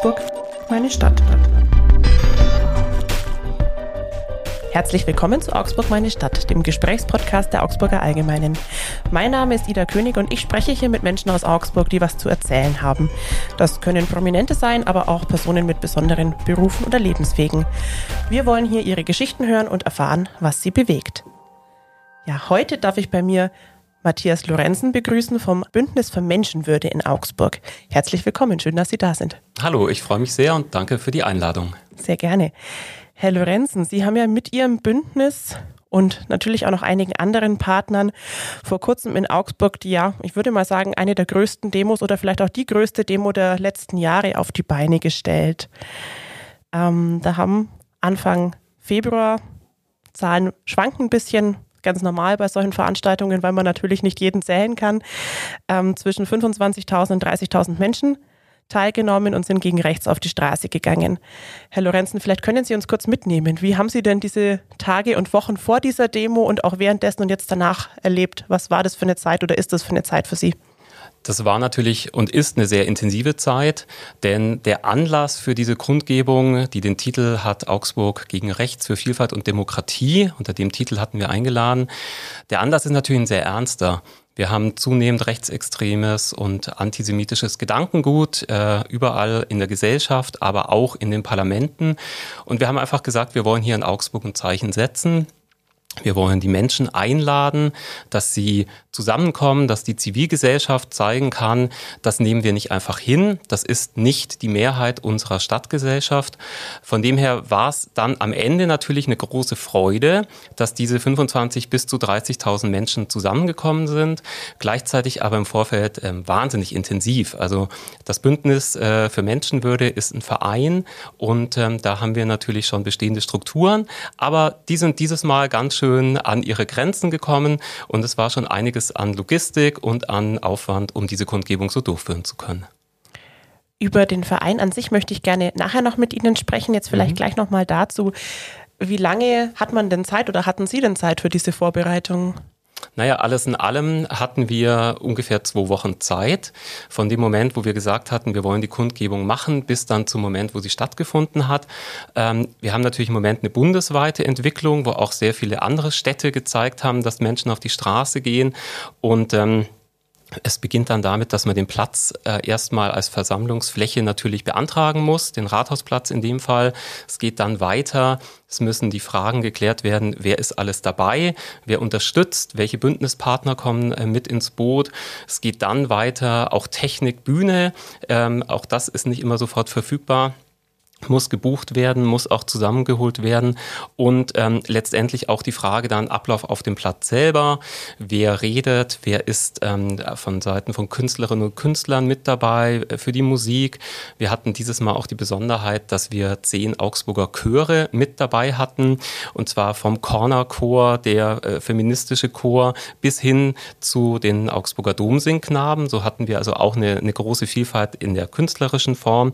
Augsburg, meine Stadt. Herzlich willkommen zu Augsburg, meine Stadt, dem Gesprächspodcast der Augsburger Allgemeinen. Mein Name ist Ida König und ich spreche hier mit Menschen aus Augsburg, die was zu erzählen haben. Das können Prominente sein, aber auch Personen mit besonderen Berufen oder Lebenswegen. Wir wollen hier ihre Geschichten hören und erfahren, was sie bewegt. Ja, heute darf ich bei mir Matthias Lorenzen begrüßen vom Bündnis für Menschenwürde in Augsburg. Herzlich willkommen, schön, dass Sie da sind. Hallo, ich freue mich sehr und danke für die Einladung. Sehr gerne. Herr Lorenzen, Sie haben ja mit Ihrem Bündnis und natürlich auch noch einigen anderen Partnern vor kurzem in Augsburg die, ja, ich würde mal sagen, eine der größten Demos oder vielleicht auch die größte Demo der letzten Jahre auf die Beine gestellt. Ähm, da haben Anfang Februar Zahlen schwanken ein bisschen, ganz normal bei solchen Veranstaltungen, weil man natürlich nicht jeden zählen kann, ähm, zwischen 25.000 und 30.000 Menschen teilgenommen und sind gegen rechts auf die Straße gegangen. Herr Lorenzen, vielleicht können Sie uns kurz mitnehmen. Wie haben Sie denn diese Tage und Wochen vor dieser Demo und auch währenddessen und jetzt danach erlebt? Was war das für eine Zeit oder ist das für eine Zeit für Sie? Das war natürlich und ist eine sehr intensive Zeit, denn der Anlass für diese Kundgebung, die den Titel hat Augsburg gegen Rechts für Vielfalt und Demokratie, unter dem Titel hatten wir eingeladen, der Anlass ist natürlich ein sehr ernster. Wir haben zunehmend rechtsextremes und antisemitisches Gedankengut äh, überall in der Gesellschaft, aber auch in den Parlamenten. Und wir haben einfach gesagt, wir wollen hier in Augsburg ein Zeichen setzen. Wir wollen die Menschen einladen, dass sie zusammenkommen, dass die Zivilgesellschaft zeigen kann, das nehmen wir nicht einfach hin, das ist nicht die Mehrheit unserer Stadtgesellschaft. Von dem her war es dann am Ende natürlich eine große Freude, dass diese 25 bis zu 30.000 Menschen zusammengekommen sind, gleichzeitig aber im Vorfeld äh, wahnsinnig intensiv. Also das Bündnis äh, für Menschenwürde ist ein Verein und ähm, da haben wir natürlich schon bestehende Strukturen, aber die sind dieses Mal ganz schön an ihre Grenzen gekommen und es war schon einiges an Logistik und an Aufwand, um diese Kundgebung so durchführen zu können. Über den Verein an sich möchte ich gerne nachher noch mit Ihnen sprechen. Jetzt vielleicht mhm. gleich noch mal dazu. Wie lange hat man denn Zeit oder hatten Sie denn Zeit für diese Vorbereitung? Naja, alles in allem hatten wir ungefähr zwei Wochen Zeit. Von dem Moment, wo wir gesagt hatten, wir wollen die Kundgebung machen, bis dann zum Moment, wo sie stattgefunden hat. Ähm, wir haben natürlich im Moment eine bundesweite Entwicklung, wo auch sehr viele andere Städte gezeigt haben, dass Menschen auf die Straße gehen und ähm, es beginnt dann damit, dass man den Platz äh, erstmal als Versammlungsfläche natürlich beantragen muss, den Rathausplatz in dem Fall. Es geht dann weiter. Es müssen die Fragen geklärt werden, wer ist alles dabei, wer unterstützt, welche Bündnispartner kommen äh, mit ins Boot. Es geht dann weiter, auch Technik, Bühne. Ähm, auch das ist nicht immer sofort verfügbar muss gebucht werden, muss auch zusammengeholt werden und ähm, letztendlich auch die Frage dann Ablauf auf dem Platz selber, wer redet, wer ist ähm, von Seiten von Künstlerinnen und Künstlern mit dabei äh, für die Musik. Wir hatten dieses Mal auch die Besonderheit, dass wir zehn Augsburger Chöre mit dabei hatten und zwar vom Corner Chor, der äh, feministische Chor bis hin zu den Augsburger Domsingknaben. So hatten wir also auch eine, eine große Vielfalt in der künstlerischen Form.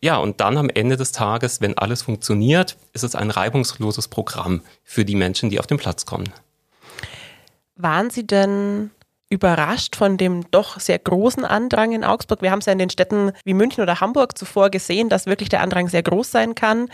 Ja, und dann am Ende des Tages, wenn alles funktioniert, ist es ein reibungsloses Programm für die Menschen, die auf den Platz kommen. Waren Sie denn überrascht von dem doch sehr großen Andrang in Augsburg. Wir haben es ja in den Städten wie München oder Hamburg zuvor gesehen, dass wirklich der Andrang sehr groß sein kann.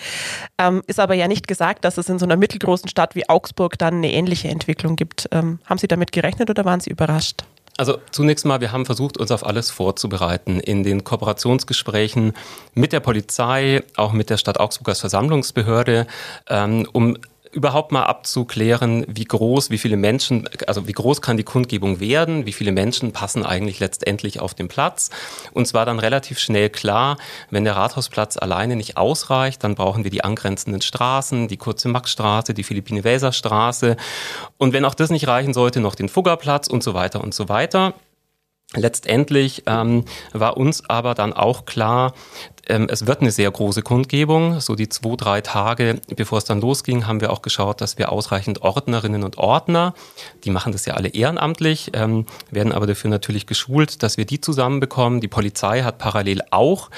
Ähm, ist aber ja nicht gesagt, dass es in so einer mittelgroßen Stadt wie Augsburg dann eine ähnliche Entwicklung gibt. Ähm, haben Sie damit gerechnet oder waren Sie überrascht? Also zunächst mal, wir haben versucht, uns auf alles vorzubereiten. In den Kooperationsgesprächen mit der Polizei, auch mit der Stadt Augsburg als Versammlungsbehörde, ähm, um überhaupt mal abzuklären, wie groß, wie viele Menschen, also wie groß kann die Kundgebung werden, wie viele Menschen passen eigentlich letztendlich auf den Platz. Und zwar dann relativ schnell klar, wenn der Rathausplatz alleine nicht ausreicht, dann brauchen wir die angrenzenden Straßen, die kurze Maxstraße, die Philippine-Welser Straße. Und wenn auch das nicht reichen sollte, noch den Fuggerplatz und so weiter und so weiter. Letztendlich ähm, war uns aber dann auch klar, ähm, es wird eine sehr große Kundgebung. So die zwei, drei Tage, bevor es dann losging, haben wir auch geschaut, dass wir ausreichend Ordnerinnen und Ordner, die machen das ja alle ehrenamtlich, ähm, werden aber dafür natürlich geschult, dass wir die zusammenbekommen. Die Polizei hat parallel auch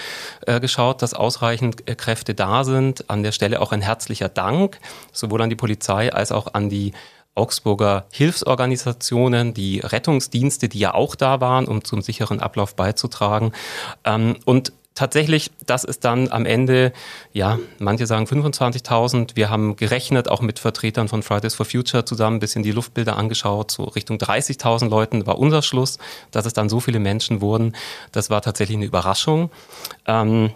äh, geschaut, dass ausreichend äh, Kräfte da sind. An der Stelle auch ein herzlicher Dank, sowohl an die Polizei als auch an die Augsburger Hilfsorganisationen, die Rettungsdienste, die ja auch da waren, um zum sicheren Ablauf beizutragen. Ähm, und tatsächlich, das ist dann am Ende, ja, manche sagen 25.000. Wir haben gerechnet, auch mit Vertretern von Fridays for Future zusammen, ein bisschen die Luftbilder angeschaut, so Richtung 30.000 Leuten war unser Schluss, dass es dann so viele Menschen wurden. Das war tatsächlich eine Überraschung. Ähm,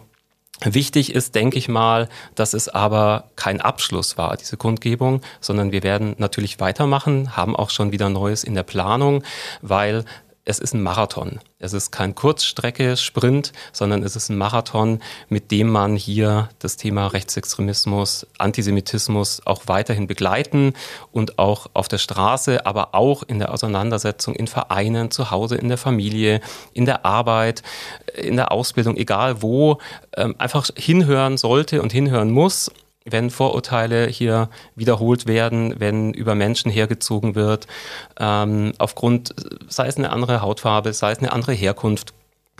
Wichtig ist, denke ich mal, dass es aber kein Abschluss war, diese Kundgebung, sondern wir werden natürlich weitermachen, haben auch schon wieder Neues in der Planung, weil es ist ein Marathon. Es ist kein Kurzstrecke-Sprint, sondern es ist ein Marathon, mit dem man hier das Thema Rechtsextremismus, Antisemitismus auch weiterhin begleiten und auch auf der Straße, aber auch in der Auseinandersetzung in Vereinen, zu Hause, in der Familie, in der Arbeit, in der Ausbildung, egal wo, ähm, einfach hinhören sollte und hinhören muss wenn Vorurteile hier wiederholt werden, wenn über Menschen hergezogen wird, ähm, aufgrund, sei es eine andere Hautfarbe, sei es eine andere Herkunft,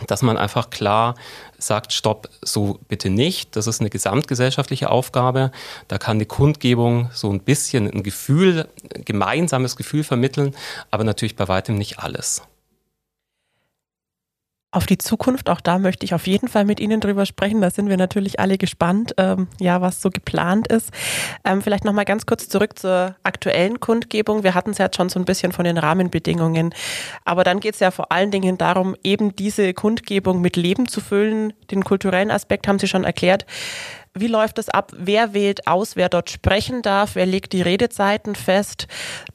dass man einfach klar sagt, stopp, so bitte nicht. Das ist eine gesamtgesellschaftliche Aufgabe. Da kann die Kundgebung so ein bisschen ein Gefühl, ein gemeinsames Gefühl vermitteln, aber natürlich bei weitem nicht alles auf die Zukunft. Auch da möchte ich auf jeden Fall mit Ihnen drüber sprechen. Da sind wir natürlich alle gespannt, ähm, ja, was so geplant ist. Ähm, vielleicht nochmal ganz kurz zurück zur aktuellen Kundgebung. Wir hatten es ja jetzt schon so ein bisschen von den Rahmenbedingungen. Aber dann geht es ja vor allen Dingen darum, eben diese Kundgebung mit Leben zu füllen. Den kulturellen Aspekt haben Sie schon erklärt. Wie läuft es ab? Wer wählt aus, wer dort sprechen darf? Wer legt die Redezeiten fest?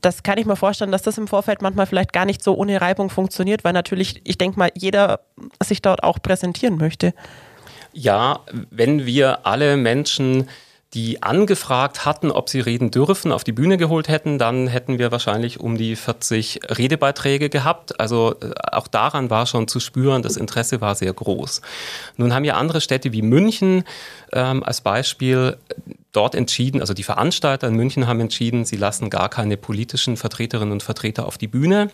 Das kann ich mir vorstellen, dass das im Vorfeld manchmal vielleicht gar nicht so ohne Reibung funktioniert, weil natürlich, ich denke mal, jeder sich dort auch präsentieren möchte. Ja, wenn wir alle Menschen die angefragt hatten, ob sie reden dürfen, auf die Bühne geholt hätten, dann hätten wir wahrscheinlich um die 40 Redebeiträge gehabt. Also äh, auch daran war schon zu spüren, das Interesse war sehr groß. Nun haben ja andere Städte wie München ähm, als Beispiel dort entschieden, also die Veranstalter in München haben entschieden, sie lassen gar keine politischen Vertreterinnen und Vertreter auf die Bühne.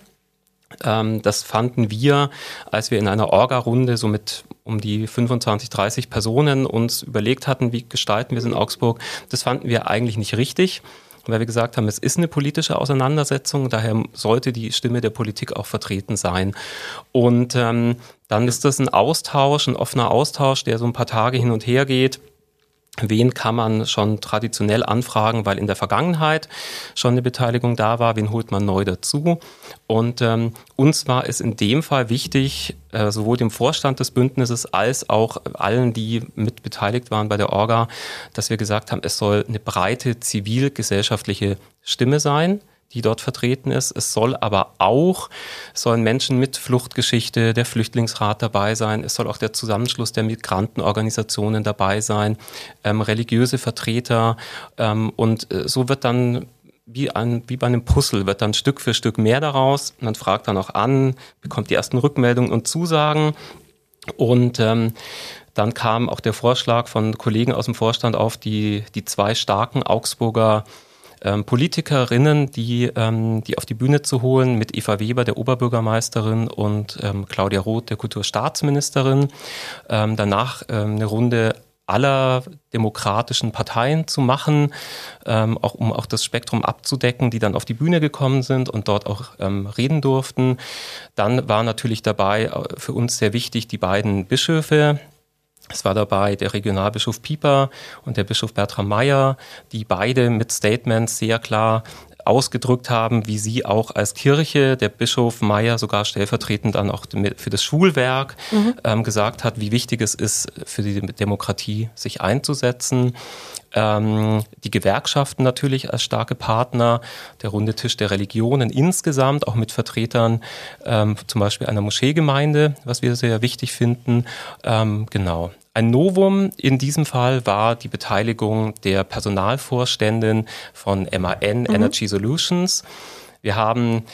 Ähm, das fanden wir, als wir in einer Orga-Runde so mit um die 25, 30 Personen uns überlegt hatten, wie gestalten wir es in Augsburg, das fanden wir eigentlich nicht richtig weil wir gesagt haben, es ist eine politische Auseinandersetzung, daher sollte die Stimme der Politik auch vertreten sein. Und ähm, dann ist das ein Austausch, ein offener Austausch, der so ein paar Tage hin und her geht. Wen kann man schon traditionell anfragen, weil in der Vergangenheit schon eine Beteiligung da war? Wen holt man neu dazu? Und ähm, uns war es in dem Fall wichtig, äh, sowohl dem Vorstand des Bündnisses als auch allen, die mit beteiligt waren bei der Orga, dass wir gesagt haben, es soll eine breite zivilgesellschaftliche Stimme sein die dort vertreten ist. Es soll aber auch, sollen Menschen mit Fluchtgeschichte, der Flüchtlingsrat dabei sein. Es soll auch der Zusammenschluss der Migrantenorganisationen dabei sein, ähm, religiöse Vertreter. Ähm, und äh, so wird dann wie, ein, wie bei einem Puzzle wird dann Stück für Stück mehr daraus. Man fragt dann auch an, bekommt die ersten Rückmeldungen und Zusagen. Und ähm, dann kam auch der Vorschlag von Kollegen aus dem Vorstand auf, die, die zwei starken Augsburger ähm, Politikerinnen, die, ähm, die auf die Bühne zu holen, mit Eva Weber, der Oberbürgermeisterin, und ähm, Claudia Roth, der Kulturstaatsministerin. Ähm, danach ähm, eine Runde aller demokratischen Parteien zu machen, ähm, auch um auch das Spektrum abzudecken, die dann auf die Bühne gekommen sind und dort auch ähm, reden durften. Dann war natürlich dabei äh, für uns sehr wichtig die beiden Bischöfe, es war dabei der Regionalbischof Pieper und der Bischof Bertram Meyer, die beide mit Statements sehr klar ausgedrückt haben, wie sie auch als Kirche, der Bischof Meyer sogar stellvertretend dann auch für das Schulwerk mhm. ähm, gesagt hat, wie wichtig es ist, für die Demokratie sich einzusetzen. Ähm, die Gewerkschaften natürlich als starke Partner, der runde Tisch der Religionen insgesamt, auch mit Vertretern ähm, zum Beispiel einer Moscheegemeinde, was wir sehr wichtig finden. Ähm, genau. Ein Novum in diesem Fall war die Beteiligung der Personalvorständin von MAN mhm. Energy Solutions. Wir haben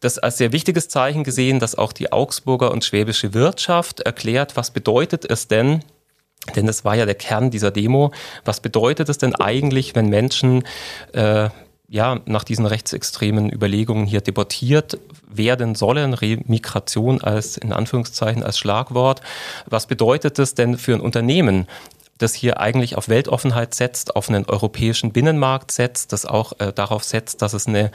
das als sehr wichtiges Zeichen gesehen, dass auch die Augsburger und schwäbische Wirtschaft erklärt, was bedeutet es denn, denn das war ja der Kern dieser Demo. Was bedeutet es denn eigentlich, wenn Menschen äh, ja, nach diesen rechtsextremen Überlegungen hier debattiert werden sollen, Remigration als in Anführungszeichen als Schlagwort. Was bedeutet das denn für ein Unternehmen? das hier eigentlich auf Weltoffenheit setzt, auf einen europäischen Binnenmarkt setzt, das auch äh, darauf setzt, dass es eine,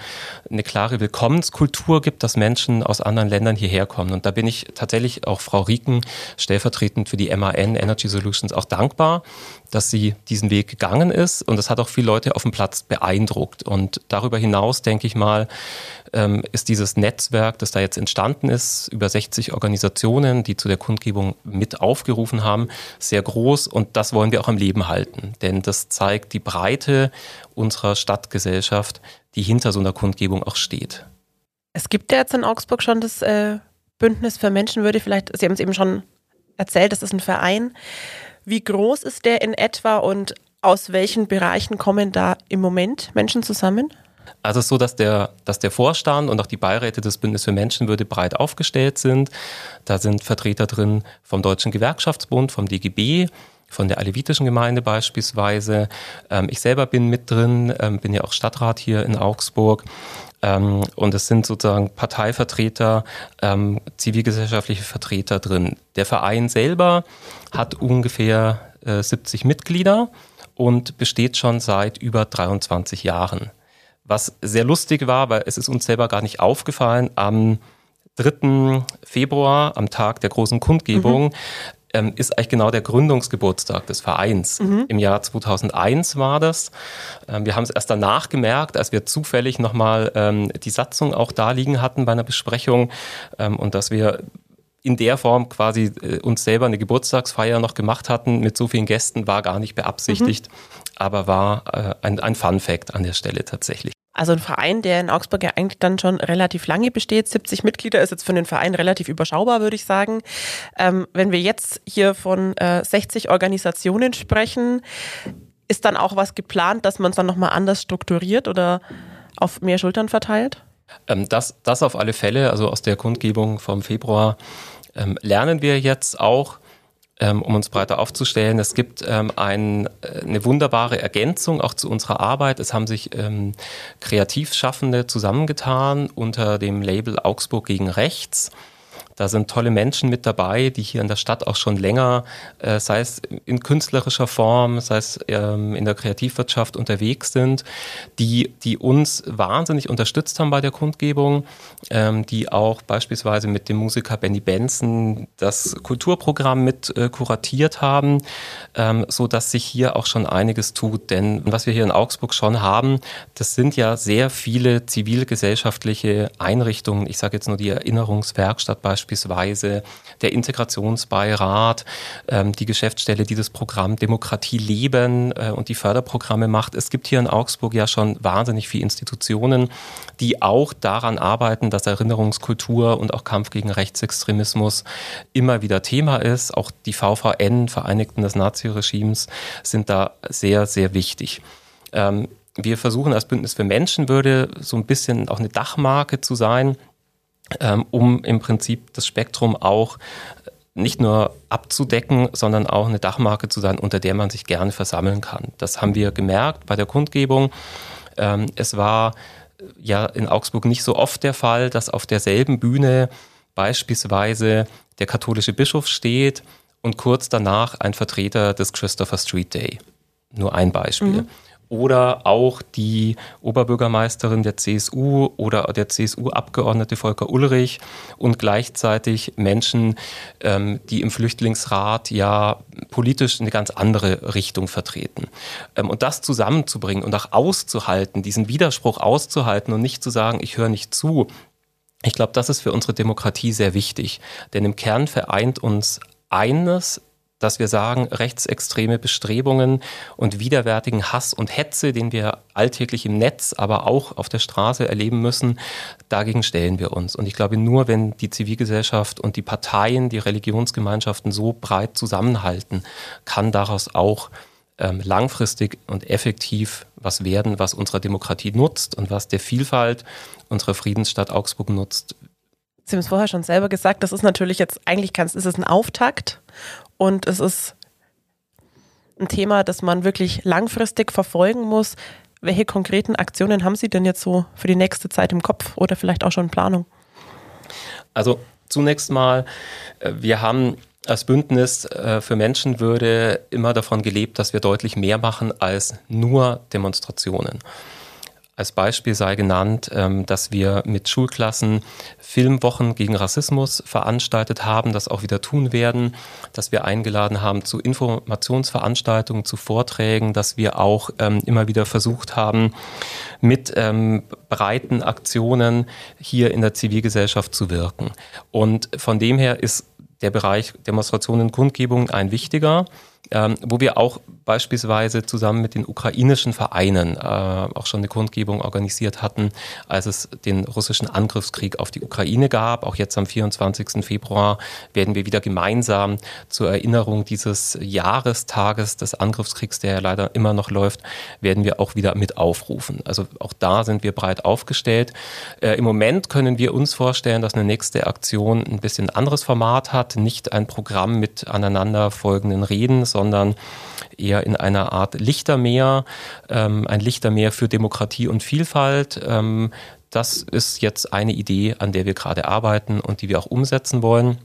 eine klare Willkommenskultur gibt, dass Menschen aus anderen Ländern hierher kommen. Und da bin ich tatsächlich auch Frau Rieken stellvertretend für die MAN Energy Solutions auch dankbar, dass sie diesen Weg gegangen ist. Und das hat auch viele Leute auf dem Platz beeindruckt. Und darüber hinaus, denke ich mal, ähm, ist dieses Netzwerk, das da jetzt entstanden ist, über 60 Organisationen, die zu der Kundgebung mit aufgerufen haben, sehr groß. Und das wollen wir auch am Leben halten. Denn das zeigt die Breite unserer Stadtgesellschaft, die hinter so einer Kundgebung auch steht. Es gibt ja jetzt in Augsburg schon das äh, Bündnis für Menschenwürde. Vielleicht, Sie haben es eben schon erzählt, das ist ein Verein. Wie groß ist der in etwa und aus welchen Bereichen kommen da im Moment Menschen zusammen? Also es ist so, dass der, dass der Vorstand und auch die Beiräte des Bündnis für Menschenwürde breit aufgestellt sind. Da sind Vertreter drin vom Deutschen Gewerkschaftsbund, vom DGB, von der Alevitischen Gemeinde beispielsweise. Ähm, ich selber bin mit drin, ähm, bin ja auch Stadtrat hier in Augsburg. Ähm, und es sind sozusagen Parteivertreter, zivilgesellschaftliche Vertreter drin. Der Verein selber hat ungefähr äh, 70 Mitglieder und besteht schon seit über 23 Jahren. Was sehr lustig war, weil es ist uns selber gar nicht aufgefallen, am 3. Februar, am Tag der großen Kundgebung, mhm. ähm, ist eigentlich genau der Gründungsgeburtstag des Vereins. Mhm. Im Jahr 2001 war das. Ähm, wir haben es erst danach gemerkt, als wir zufällig nochmal ähm, die Satzung auch da liegen hatten bei einer Besprechung ähm, und dass wir in der Form quasi äh, uns selber eine Geburtstagsfeier noch gemacht hatten mit so vielen Gästen, war gar nicht beabsichtigt, mhm. aber war äh, ein, ein Fun Fact an der Stelle tatsächlich. Also ein Verein, der in Augsburg ja eigentlich dann schon relativ lange besteht, 70 Mitglieder ist jetzt für den Verein relativ überschaubar, würde ich sagen. Ähm, wenn wir jetzt hier von äh, 60 Organisationen sprechen, ist dann auch was geplant, dass man es dann nochmal anders strukturiert oder auf mehr Schultern verteilt? Ähm, das, das auf alle Fälle, also aus der Kundgebung vom Februar ähm, lernen wir jetzt auch, ähm, um uns breiter aufzustellen. Es gibt ähm, ein, äh, eine wunderbare Ergänzung auch zu unserer Arbeit. Es haben sich ähm, Kreativschaffende zusammengetan unter dem Label Augsburg gegen Rechts. Da sind tolle Menschen mit dabei, die hier in der Stadt auch schon länger, äh, sei es in künstlerischer Form, sei es ähm, in der Kreativwirtschaft unterwegs sind, die, die uns wahnsinnig unterstützt haben bei der Kundgebung, ähm, die auch beispielsweise mit dem Musiker Benny Benson das Kulturprogramm mit äh, kuratiert haben, ähm, so dass sich hier auch schon einiges tut. Denn was wir hier in Augsburg schon haben, das sind ja sehr viele zivilgesellschaftliche Einrichtungen. Ich sage jetzt nur die Erinnerungswerkstatt beispielsweise beispielsweise der Integrationsbeirat, ähm, die Geschäftsstelle, die das Programm Demokratie leben äh, und die Förderprogramme macht. Es gibt hier in Augsburg ja schon wahnsinnig viele Institutionen, die auch daran arbeiten, dass Erinnerungskultur und auch Kampf gegen Rechtsextremismus immer wieder Thema ist. Auch die VVN, Vereinigten des Naziregimes, sind da sehr, sehr wichtig. Ähm, wir versuchen als Bündnis für Menschenwürde so ein bisschen auch eine Dachmarke zu sein ähm, um im Prinzip das Spektrum auch nicht nur abzudecken, sondern auch eine Dachmarke zu sein, unter der man sich gerne versammeln kann. Das haben wir gemerkt bei der Kundgebung. Ähm, es war ja in Augsburg nicht so oft der Fall, dass auf derselben Bühne beispielsweise der katholische Bischof steht und kurz danach ein Vertreter des Christopher Street Day. Nur ein Beispiel. Mhm oder auch die Oberbürgermeisterin der CSU oder der CSU-Abgeordnete Volker Ulrich und gleichzeitig Menschen, ähm, die im Flüchtlingsrat ja politisch eine ganz andere Richtung vertreten. Ähm, und das zusammenzubringen und auch auszuhalten, diesen Widerspruch auszuhalten und nicht zu sagen, ich höre nicht zu, ich glaube, das ist für unsere Demokratie sehr wichtig. Denn im Kern vereint uns eines, dass wir sagen, rechtsextreme Bestrebungen und widerwärtigen Hass und Hetze, den wir alltäglich im Netz, aber auch auf der Straße erleben müssen, dagegen stellen wir uns. Und ich glaube, nur wenn die Zivilgesellschaft und die Parteien, die Religionsgemeinschaften so breit zusammenhalten, kann daraus auch ähm, langfristig und effektiv was werden, was unserer Demokratie nutzt und was der Vielfalt unserer Friedensstadt Augsburg nutzt. Sie haben es vorher schon selber gesagt, das ist natürlich jetzt, eigentlich kann, ist es ein Auftakt und es ist ein Thema, das man wirklich langfristig verfolgen muss. Welche konkreten Aktionen haben Sie denn jetzt so für die nächste Zeit im Kopf oder vielleicht auch schon in Planung? Also zunächst mal, äh, wir haben als Bündnis äh, für Menschenwürde immer davon gelebt, dass wir deutlich mehr machen als nur Demonstrationen. Als Beispiel sei genannt, ähm, dass wir mit Schulklassen Filmwochen gegen Rassismus veranstaltet haben, das auch wieder tun werden, dass wir eingeladen haben zu Informationsveranstaltungen, zu Vorträgen, dass wir auch ähm, immer wieder versucht haben, mit ähm, breiten Aktionen hier in der Zivilgesellschaft zu wirken. Und von dem her ist der Bereich Demonstrationen, Kundgebung ein wichtiger ähm, wo wir auch beispielsweise zusammen mit den ukrainischen Vereinen äh, auch schon eine Kundgebung organisiert hatten, als es den russischen Angriffskrieg auf die Ukraine gab. Auch jetzt am 24. Februar werden wir wieder gemeinsam zur Erinnerung dieses Jahrestages des Angriffskriegs, der ja leider immer noch läuft, werden wir auch wieder mit aufrufen. Also auch da sind wir breit aufgestellt. Äh, Im Moment können wir uns vorstellen, dass eine nächste Aktion ein bisschen anderes Format hat, nicht ein Programm mit aneinanderfolgenden Reden, sondern eher in einer Art Lichtermeer, ähm, ein Lichtermeer für Demokratie und Vielfalt. Ähm, das ist jetzt eine Idee, an der wir gerade arbeiten und die wir auch umsetzen wollen.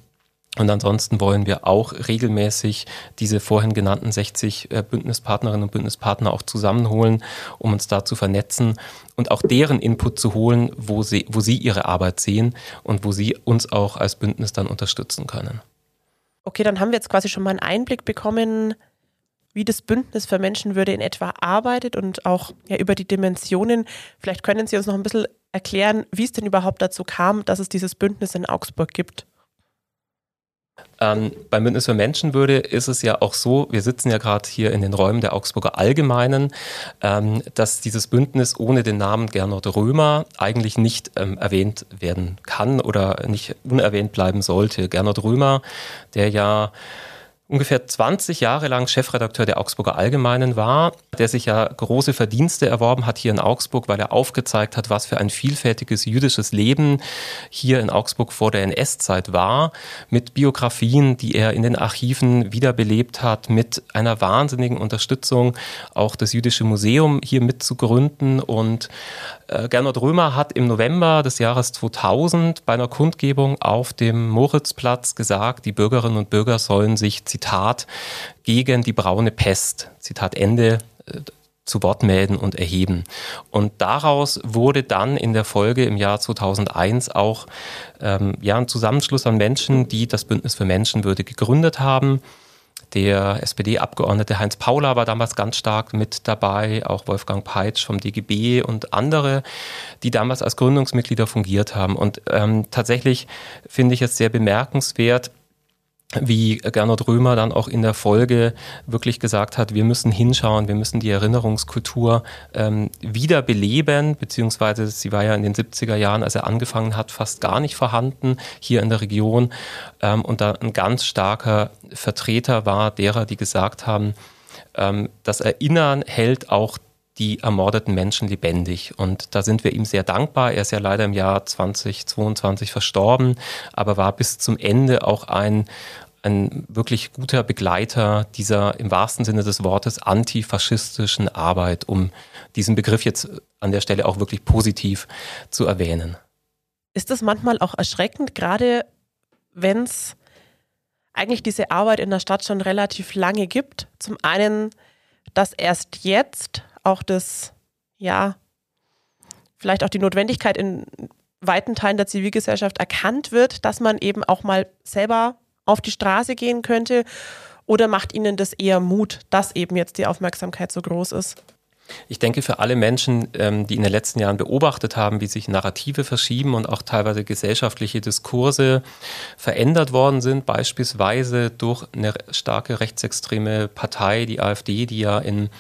Und ansonsten wollen wir auch regelmäßig diese vorhin genannten 60 äh, Bündnispartnerinnen und Bündnispartner auch zusammenholen, um uns da zu vernetzen und auch deren Input zu holen, wo sie, wo sie ihre Arbeit sehen und wo sie uns auch als Bündnis dann unterstützen können. Okay, dann haben wir jetzt quasi schon mal einen Einblick bekommen, wie das Bündnis für Menschenwürde in etwa arbeitet und auch ja, über die Dimensionen. Vielleicht können Sie uns noch ein bisschen erklären, wie es denn überhaupt dazu kam, dass es dieses Bündnis in Augsburg gibt. Ähm, beim Bündnis für Menschenwürde ist es ja auch so, wir sitzen ja gerade hier in den Räumen der Augsburger Allgemeinen, ähm, dass dieses Bündnis ohne den Namen Gernot Römer eigentlich nicht ähm, erwähnt werden kann oder nicht unerwähnt bleiben sollte. Gernot Römer, der ja ungefähr 20 Jahre lang Chefredakteur der Augsburger Allgemeinen war, der sich ja große Verdienste erworben hat hier in Augsburg, weil er aufgezeigt hat, was für ein vielfältiges jüdisches Leben hier in Augsburg vor der NS-Zeit war, mit Biografien, die er in den Archiven wiederbelebt hat, mit einer wahnsinnigen Unterstützung auch das Jüdische Museum hier mitzugründen und Gernot Römer hat im November des Jahres 2000 bei einer Kundgebung auf dem Moritzplatz gesagt, die Bürgerinnen und Bürger sollen sich, Zitat, gegen die braune Pest, Zitat Ende, äh, zu Wort melden und erheben. Und daraus wurde dann in der Folge im Jahr 2001 auch ähm, ja, ein Zusammenschluss an Menschen, die das Bündnis für Menschenwürde gegründet haben der SPD-Abgeordnete Heinz Paula war damals ganz stark mit dabei, auch Wolfgang Peitsch vom DGB und andere, die damals als Gründungsmitglieder fungiert haben. Und ähm, tatsächlich finde ich es sehr bemerkenswert, wie Gernot Römer dann auch in der Folge wirklich gesagt hat, wir müssen hinschauen, wir müssen die Erinnerungskultur ähm, wieder beziehungsweise sie war ja in den 70er Jahren, als er angefangen hat, fast gar nicht vorhanden hier in der Region ähm, und da ein ganz starker Vertreter war derer, die gesagt haben, ähm, das Erinnern hält auch die ermordeten Menschen lebendig. Und da sind wir ihm sehr dankbar. Er ist ja leider im Jahr 2022 verstorben, aber war bis zum Ende auch ein, ein wirklich guter Begleiter dieser im wahrsten Sinne des Wortes antifaschistischen Arbeit, um diesen Begriff jetzt an der Stelle auch wirklich positiv zu erwähnen. Ist das manchmal auch erschreckend, gerade wenn es eigentlich diese Arbeit in der Stadt schon relativ lange gibt? Zum einen, dass erst jetzt auch das, ja, vielleicht auch die Notwendigkeit in weiten Teilen der Zivilgesellschaft erkannt wird, dass man eben auch mal selber auf die Straße gehen könnte? Oder macht Ihnen das eher Mut, dass eben jetzt die Aufmerksamkeit so groß ist? Ich denke, für alle Menschen, ähm, die in den letzten Jahren beobachtet haben, wie sich Narrative verschieben und auch teilweise gesellschaftliche Diskurse verändert worden sind, beispielsweise durch eine starke rechtsextreme Partei, die AfD, die ja in,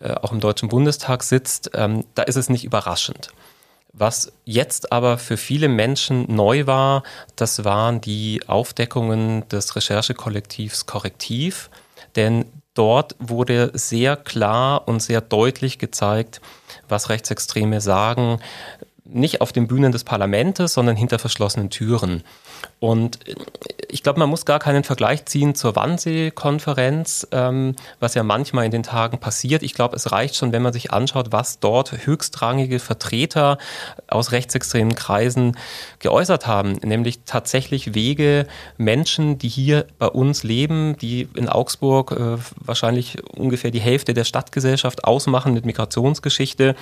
äh, auch im Deutschen Bundestag sitzt, ähm, da ist es nicht überraschend. Was jetzt aber für viele Menschen neu war, das waren die Aufdeckungen des Recherchekollektivs Korrektiv. Denn dort wurde sehr klar und sehr deutlich gezeigt, was Rechtsextreme sagen, nicht auf den Bühnen des Parlaments, sondern hinter verschlossenen Türen. Und ich glaube, man muss gar keinen Vergleich ziehen zur Wannsee-Konferenz, ähm, was ja manchmal in den Tagen passiert. Ich glaube, es reicht schon, wenn man sich anschaut, was dort höchstrangige Vertreter aus rechtsextremen Kreisen geäußert haben, nämlich tatsächlich Wege, Menschen, die hier bei uns leben, die in Augsburg äh, wahrscheinlich ungefähr die Hälfte der Stadtgesellschaft ausmachen mit Migrationsgeschichte,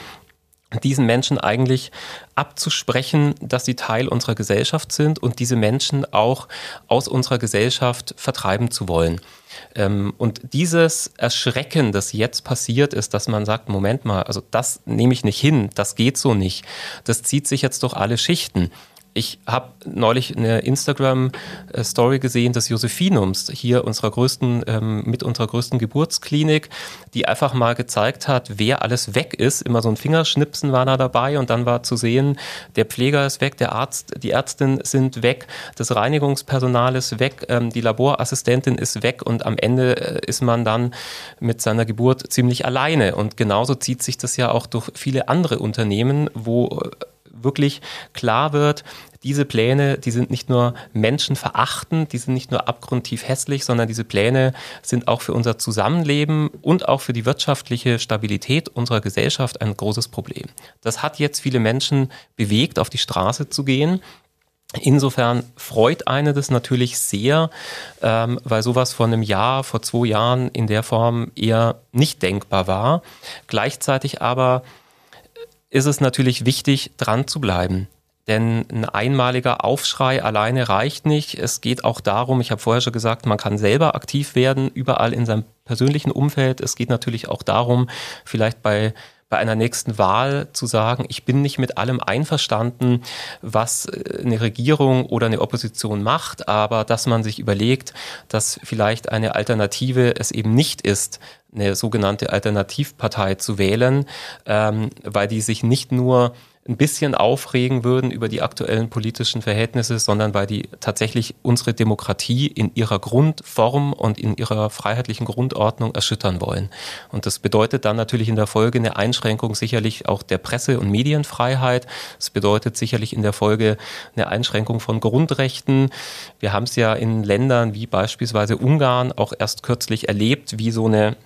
diesen Menschen eigentlich abzusprechen, dass sie Teil unserer Gesellschaft sind und diese Menschen auch aus unserer Gesellschaft vertreiben zu wollen. Ähm, und dieses Erschrecken, das jetzt passiert ist, dass man sagt, Moment mal, also das nehme ich nicht hin, das geht so nicht, das zieht sich jetzt durch alle Schichten. Ich habe neulich eine Instagram-Story gesehen des Josephinums, hier unserer größten, ähm, mit unserer größten Geburtsklinik, die einfach mal gezeigt hat, wer alles weg ist. Immer so ein Fingerschnipsen war da dabei und dann war zu sehen, der Pfleger ist weg, der Arzt, die Ärztin sind weg, das Reinigungspersonal ist weg, ähm, die Laborassistentin ist weg und am Ende äh, ist man dann mit seiner Geburt ziemlich alleine. Und genauso zieht sich das ja auch durch viele andere Unternehmen, wo äh, wirklich klar wird, diese Pläne, die sind nicht nur menschenverachtend, die sind nicht nur abgrundtief hässlich, sondern diese Pläne sind auch für unser Zusammenleben und auch für die wirtschaftliche Stabilität unserer Gesellschaft ein großes Problem. Das hat jetzt viele Menschen bewegt, auf die Straße zu gehen. Insofern freut eine das natürlich sehr, ähm, weil sowas vor einem Jahr, vor zwei Jahren in der Form eher nicht denkbar war. Gleichzeitig aber ist es natürlich wichtig, dran zu bleiben. Denn ein einmaliger Aufschrei alleine reicht nicht. Es geht auch darum, ich habe vorher schon gesagt, man kann selber aktiv werden, überall in seinem persönlichen Umfeld. Es geht natürlich auch darum, vielleicht bei bei einer nächsten Wahl zu sagen, ich bin nicht mit allem einverstanden, was äh, eine Regierung oder eine Opposition macht, aber dass man sich überlegt, dass vielleicht eine Alternative es eben nicht ist, eine sogenannte Alternativpartei zu wählen, ähm, weil die sich nicht nur ein bisschen aufregen würden über die aktuellen politischen Verhältnisse, sondern weil die tatsächlich unsere Demokratie in ihrer Grundform und in ihrer freiheitlichen Grundordnung erschüttern wollen. Und das bedeutet dann natürlich in der Folge eine Einschränkung sicherlich auch der Presse- und Medienfreiheit. Es bedeutet sicherlich in der Folge eine Einschränkung von Grundrechten. Wir haben es ja in Ländern wie beispielsweise Ungarn auch erst kürzlich erlebt, wie so eine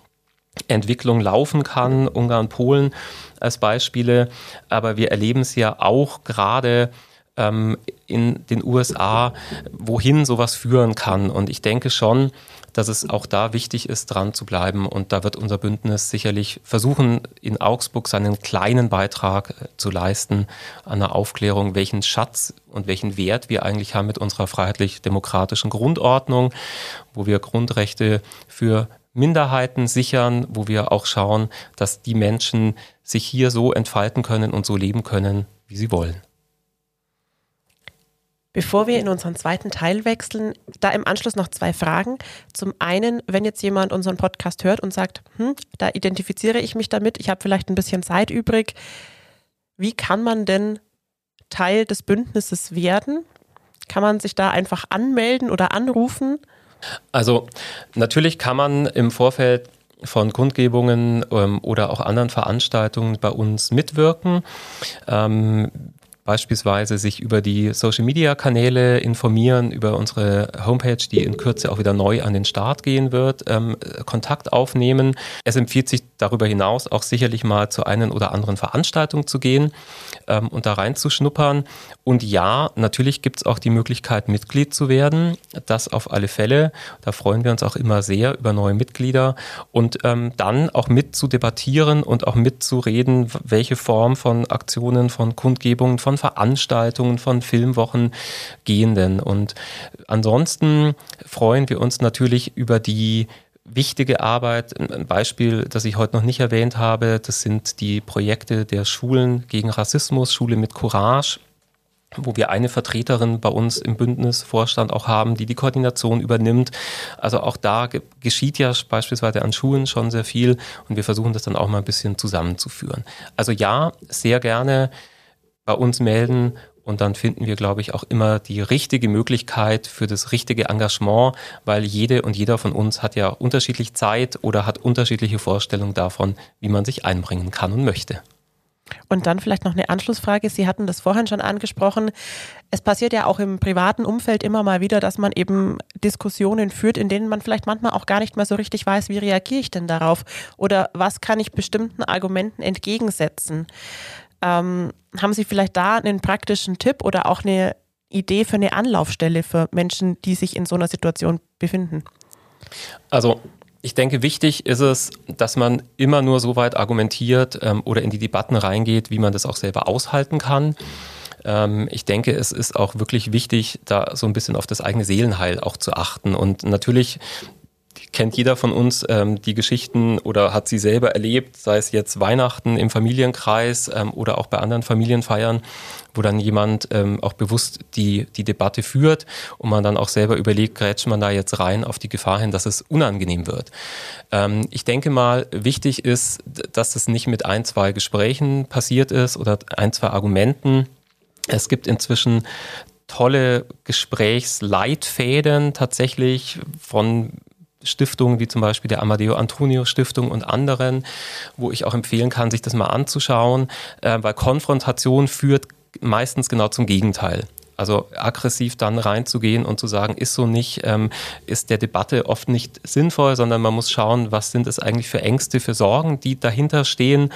Entwicklung laufen kann, Ungarn, Polen als Beispiele, aber wir erleben es ja auch gerade ähm, in den USA, wohin sowas führen kann. Und ich denke schon, dass es auch da wichtig ist, dran zu bleiben. Und da wird unser Bündnis sicherlich versuchen, in Augsburg seinen kleinen Beitrag äh, zu leisten an der Aufklärung, welchen Schatz und welchen Wert wir eigentlich haben mit unserer freiheitlich-demokratischen Grundordnung, wo wir Grundrechte für Minderheiten sichern, wo wir auch schauen, dass die Menschen sich hier so entfalten können und so leben können, wie sie wollen. Bevor wir in unseren zweiten Teil wechseln, da im Anschluss noch zwei Fragen. Zum einen, wenn jetzt jemand unseren Podcast hört und sagt, hm, da identifiziere ich mich damit, ich habe vielleicht ein bisschen Zeit übrig, wie kann man denn Teil des Bündnisses werden? Kann man sich da einfach anmelden oder anrufen? Also natürlich kann man im Vorfeld von Kundgebungen ähm, oder auch anderen Veranstaltungen bei uns mitwirken. Ähm, beispielsweise sich über die Social-Media-Kanäle informieren, über unsere Homepage, die in Kürze auch wieder neu an den Start gehen wird, ähm, Kontakt aufnehmen. Es empfiehlt sich darüber hinaus auch sicherlich mal zu einen oder anderen Veranstaltung zu gehen ähm, und da reinzuschnuppern. Und ja, natürlich gibt es auch die Möglichkeit, Mitglied zu werden. Das auf alle Fälle. Da freuen wir uns auch immer sehr über neue Mitglieder und ähm, dann auch mit zu debattieren und auch mitzureden, welche Form von Aktionen, von Kundgebungen, von Veranstaltungen, von Filmwochen gehen denn. Und ansonsten freuen wir uns natürlich über die wichtige Arbeit. Ein Beispiel, das ich heute noch nicht erwähnt habe, das sind die Projekte der Schulen gegen Rassismus, Schule mit Courage wo wir eine Vertreterin bei uns im Bündnisvorstand auch haben, die die Koordination übernimmt. Also auch da geschieht ja beispielsweise an Schulen schon sehr viel und wir versuchen das dann auch mal ein bisschen zusammenzuführen. Also ja, sehr gerne bei uns melden und dann finden wir, glaube ich, auch immer die richtige Möglichkeit für das richtige Engagement, weil jede und jeder von uns hat ja unterschiedlich Zeit oder hat unterschiedliche Vorstellungen davon, wie man sich einbringen kann und möchte. Und dann vielleicht noch eine Anschlussfrage. Sie hatten das vorhin schon angesprochen. Es passiert ja auch im privaten Umfeld immer mal wieder, dass man eben Diskussionen führt, in denen man vielleicht manchmal auch gar nicht mehr so richtig weiß, wie reagiere ich denn darauf oder was kann ich bestimmten Argumenten entgegensetzen. Ähm, haben Sie vielleicht da einen praktischen Tipp oder auch eine Idee für eine Anlaufstelle für Menschen, die sich in so einer Situation befinden? Also ich denke, wichtig ist es, dass man immer nur so weit argumentiert ähm, oder in die Debatten reingeht, wie man das auch selber aushalten kann. Ähm, ich denke, es ist auch wirklich wichtig, da so ein bisschen auf das eigene Seelenheil auch zu achten. Und natürlich kennt jeder von uns ähm, die Geschichten oder hat sie selber erlebt, sei es jetzt Weihnachten im Familienkreis ähm, oder auch bei anderen Familienfeiern, wo dann jemand ähm, auch bewusst die, die Debatte führt und man dann auch selber überlegt, grätscht man da jetzt rein auf die Gefahr hin, dass es unangenehm wird. Ähm, ich denke mal, wichtig ist, dass das nicht mit ein, zwei Gesprächen passiert ist oder ein, zwei Argumenten. Es gibt inzwischen tolle Gesprächsleitfäden tatsächlich von Stiftungen wie zum Beispiel der Amadeo Antonio Stiftung und anderen, wo ich auch empfehlen kann, sich das mal anzuschauen, äh, weil Konfrontation führt meistens genau zum Gegenteil. Also aggressiv dann reinzugehen und zu sagen, ist so nicht, ähm, ist der Debatte oft nicht sinnvoll, sondern man muss schauen, was sind es eigentlich für Ängste, für Sorgen, die dahinter stehen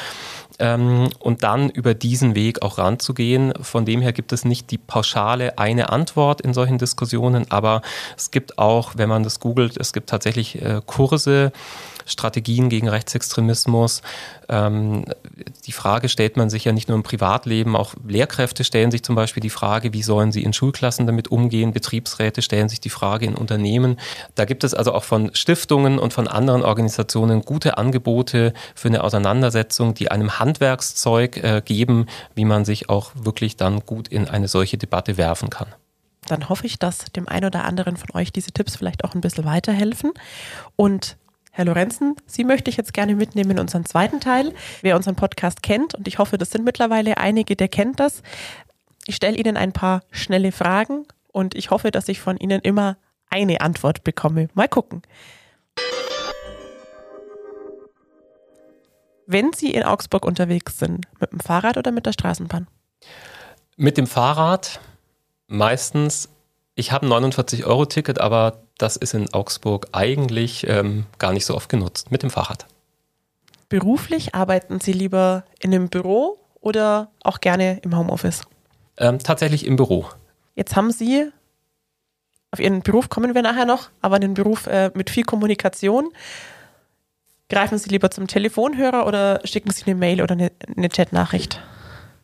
ähm, und dann über diesen Weg auch ranzugehen. Von dem her gibt es nicht die pauschale eine Antwort in solchen Diskussionen, aber es gibt auch, wenn man das googelt, es gibt tatsächlich äh, Kurse, Strategien gegen Rechtsextremismus. Ähm, die Frage stellt man sich ja nicht nur im Privatleben, auch Lehrkräfte stellen sich zum Beispiel die Frage, wie sollen sie in Schulklassen damit umgehen, Betriebsräte stellen sich die Frage in Unternehmen. Da gibt es also auch von Stiftungen und von anderen Organisationen gute Angebote für eine Auseinandersetzung, die einem Handwerkszeug äh, geben, wie man sich auch wirklich dann gut in eine solche Debatte werfen kann dann hoffe ich, dass dem einen oder anderen von euch diese Tipps vielleicht auch ein bisschen weiterhelfen. Und Herr Lorenzen, Sie möchte ich jetzt gerne mitnehmen in unseren zweiten Teil. Wer unseren Podcast kennt, und ich hoffe, das sind mittlerweile einige, der kennt das, ich stelle Ihnen ein paar schnelle Fragen und ich hoffe, dass ich von Ihnen immer eine Antwort bekomme. Mal gucken. Wenn Sie in Augsburg unterwegs sind, mit dem Fahrrad oder mit der Straßenbahn? Mit dem Fahrrad meistens. Ich habe ein 49-Euro-Ticket, aber das ist in Augsburg eigentlich ähm, gar nicht so oft genutzt mit dem Fahrrad. Beruflich arbeiten Sie lieber in einem Büro oder auch gerne im Homeoffice? Ähm, tatsächlich im Büro. Jetzt haben Sie, auf Ihren Beruf kommen wir nachher noch, aber einen Beruf äh, mit viel Kommunikation. Greifen Sie lieber zum Telefonhörer oder schicken Sie eine Mail oder eine, eine Chatnachricht?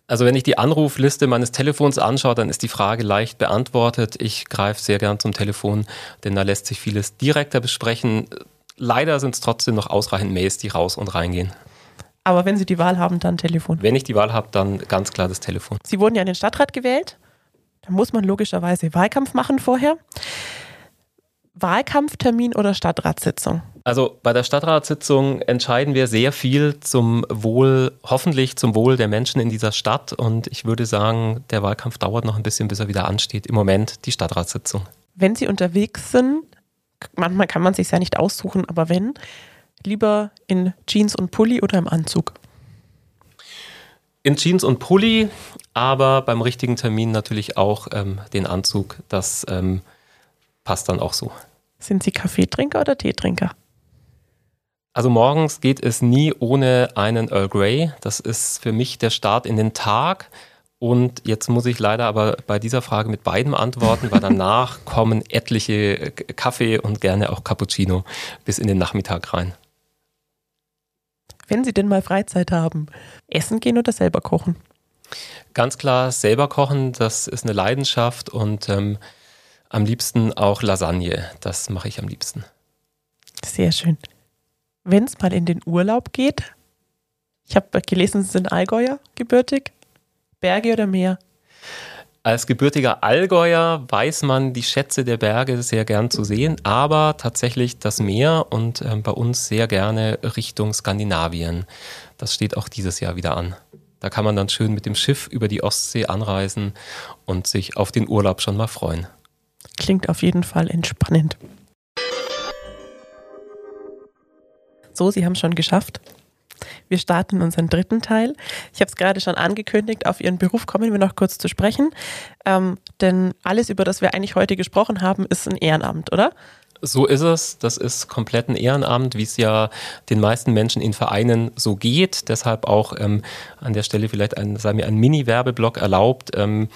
Also wenn ich die Anrufliste meines Telefons anschaue, dann ist die Frage leicht beantwortet. Ich greife sehr gern zum Telefon, denn da lässt sich vieles direkter besprechen. Leider sind es trotzdem noch ausreichend Mails, die raus und reingehen. Aber wenn Sie die Wahl haben, dann Telefon. Wenn ich die Wahl habe, dann ganz klar das Telefon. Sie wurden ja in den Stadtrat gewählt. Da muss man logischerweise Wahlkampf machen vorher. Wahlkampftermin oder Stadtratssitzung? Also bei der Stadtratssitzung entscheiden wir sehr viel zum Wohl, hoffentlich zum Wohl der Menschen in dieser Stadt. Und ich würde sagen, der Wahlkampf dauert noch ein bisschen, bis er wieder ansteht. Im Moment die Stadtratssitzung. Wenn Sie unterwegs sind, manchmal kann man sich ja nicht aussuchen, aber wenn, lieber in Jeans und Pulli oder im Anzug? In Jeans und Pulli, aber beim richtigen Termin natürlich auch ähm, den Anzug. Das ähm, passt dann auch so. Sind Sie Kaffeetrinker oder Teetrinker? Also morgens geht es nie ohne einen Earl Grey. Das ist für mich der Start in den Tag. Und jetzt muss ich leider aber bei dieser Frage mit beidem antworten, weil danach kommen etliche Kaffee und gerne auch Cappuccino bis in den Nachmittag rein. Wenn Sie denn mal Freizeit haben, essen gehen oder selber kochen? Ganz klar selber kochen, das ist eine Leidenschaft und ähm, am liebsten auch Lasagne. Das mache ich am liebsten. Sehr schön. Wenn es mal in den Urlaub geht, ich habe gelesen, Sie sind Allgäuer gebürtig. Berge oder Meer? Als gebürtiger Allgäuer weiß man die Schätze der Berge sehr gern zu sehen, aber tatsächlich das Meer und äh, bei uns sehr gerne Richtung Skandinavien. Das steht auch dieses Jahr wieder an. Da kann man dann schön mit dem Schiff über die Ostsee anreisen und sich auf den Urlaub schon mal freuen. Klingt auf jeden Fall entspannend. So, Sie haben es schon geschafft. Wir starten unseren dritten Teil. Ich habe es gerade schon angekündigt, auf Ihren Beruf kommen wir noch kurz zu sprechen. Ähm, denn alles, über das wir eigentlich heute gesprochen haben, ist ein Ehrenamt, oder? So ist es. Das ist komplett ein Ehrenamt, wie es ja den meisten Menschen in Vereinen so geht. Deshalb auch ähm, an der Stelle vielleicht ein, sei mir ein Mini-Werbeblock erlaubt, ähm,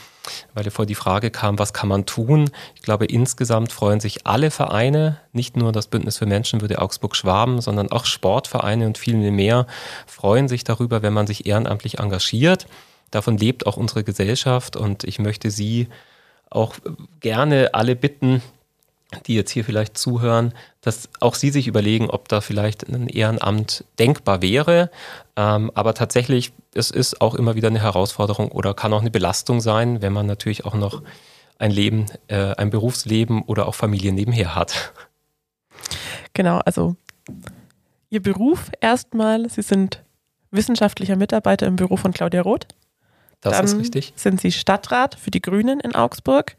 weil vor die Frage kam, was kann man tun? Ich glaube, insgesamt freuen sich alle Vereine, nicht nur das Bündnis für Menschenwürde Augsburg-Schwaben, sondern auch Sportvereine und viel mehr freuen sich darüber, wenn man sich ehrenamtlich engagiert. Davon lebt auch unsere Gesellschaft und ich möchte Sie auch gerne alle bitten, die jetzt hier vielleicht zuhören, dass auch sie sich überlegen, ob da vielleicht ein Ehrenamt denkbar wäre. Ähm, aber tatsächlich, es ist auch immer wieder eine Herausforderung oder kann auch eine Belastung sein, wenn man natürlich auch noch ein Leben, äh, ein Berufsleben oder auch Familie nebenher hat. Genau, also Ihr Beruf erstmal, Sie sind wissenschaftlicher Mitarbeiter im Büro von Claudia Roth. Das Dann ist richtig. Sind Sie Stadtrat für die Grünen in Augsburg.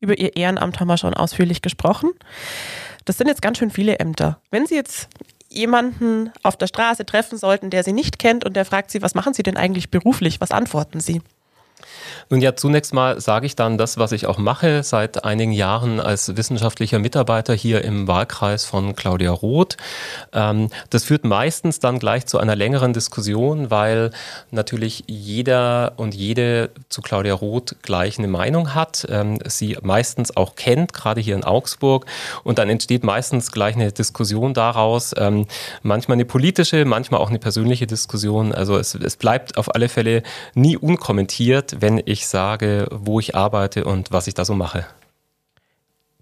Über Ihr Ehrenamt haben wir schon ausführlich gesprochen. Das sind jetzt ganz schön viele Ämter. Wenn Sie jetzt jemanden auf der Straße treffen sollten, der Sie nicht kennt und der fragt Sie, was machen Sie denn eigentlich beruflich? Was antworten Sie? Nun ja, zunächst mal sage ich dann das, was ich auch mache seit einigen Jahren als wissenschaftlicher Mitarbeiter hier im Wahlkreis von Claudia Roth. Ähm, das führt meistens dann gleich zu einer längeren Diskussion, weil natürlich jeder und jede zu Claudia Roth gleich eine Meinung hat, ähm, sie meistens auch kennt, gerade hier in Augsburg. Und dann entsteht meistens gleich eine Diskussion daraus, ähm, manchmal eine politische, manchmal auch eine persönliche Diskussion. Also es, es bleibt auf alle Fälle nie unkommentiert, wenn ich sage, wo ich arbeite und was ich da so mache.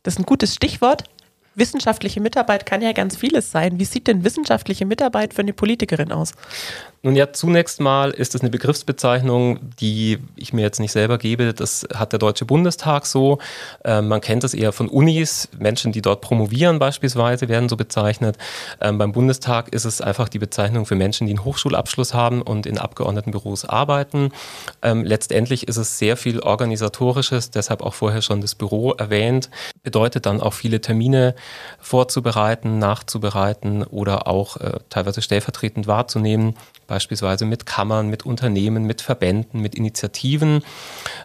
Das ist ein gutes Stichwort. Wissenschaftliche Mitarbeit kann ja ganz vieles sein. Wie sieht denn wissenschaftliche Mitarbeit für eine Politikerin aus? Nun ja, zunächst mal ist es eine Begriffsbezeichnung, die ich mir jetzt nicht selber gebe. Das hat der Deutsche Bundestag so. Ähm, man kennt es eher von Unis. Menschen, die dort promovieren beispielsweise, werden so bezeichnet. Ähm, beim Bundestag ist es einfach die Bezeichnung für Menschen, die einen Hochschulabschluss haben und in Abgeordnetenbüros arbeiten. Ähm, letztendlich ist es sehr viel organisatorisches, deshalb auch vorher schon das Büro erwähnt. Bedeutet dann auch viele Termine vorzubereiten, nachzubereiten oder auch äh, teilweise stellvertretend wahrzunehmen beispielsweise mit Kammern, mit Unternehmen, mit Verbänden, mit Initiativen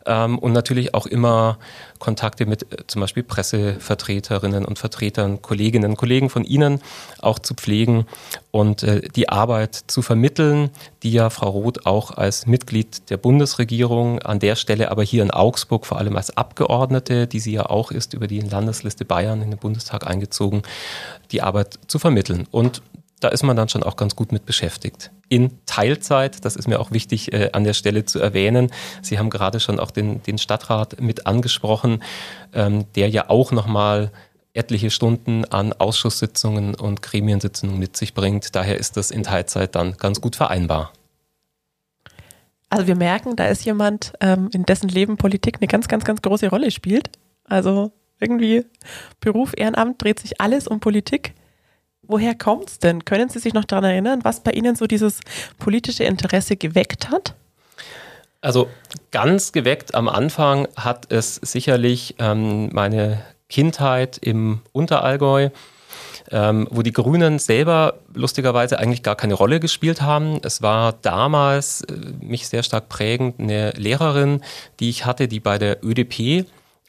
ähm, und natürlich auch immer Kontakte mit äh, zum Beispiel Pressevertreterinnen und Vertretern, Kolleginnen und Kollegen von Ihnen auch zu pflegen und äh, die Arbeit zu vermitteln, die ja Frau Roth auch als Mitglied der Bundesregierung, an der Stelle aber hier in Augsburg vor allem als Abgeordnete, die sie ja auch ist, über die Landesliste Bayern in den Bundestag eingezogen, die Arbeit zu vermitteln. Und da ist man dann schon auch ganz gut mit beschäftigt. In Teilzeit, das ist mir auch wichtig äh, an der Stelle zu erwähnen. Sie haben gerade schon auch den, den Stadtrat mit angesprochen, ähm, der ja auch nochmal etliche Stunden an Ausschusssitzungen und Gremiensitzungen mit sich bringt. Daher ist das in Teilzeit dann ganz gut vereinbar. Also wir merken, da ist jemand, ähm, in dessen Leben Politik eine ganz, ganz, ganz große Rolle spielt. Also irgendwie Beruf, Ehrenamt dreht sich alles um Politik. Woher kommt es denn? Können Sie sich noch daran erinnern, was bei Ihnen so dieses politische Interesse geweckt hat? Also ganz geweckt am Anfang hat es sicherlich ähm, meine Kindheit im Unterallgäu, ähm, wo die Grünen selber lustigerweise eigentlich gar keine Rolle gespielt haben. Es war damals äh, mich sehr stark prägend eine Lehrerin, die ich hatte, die bei der ÖDP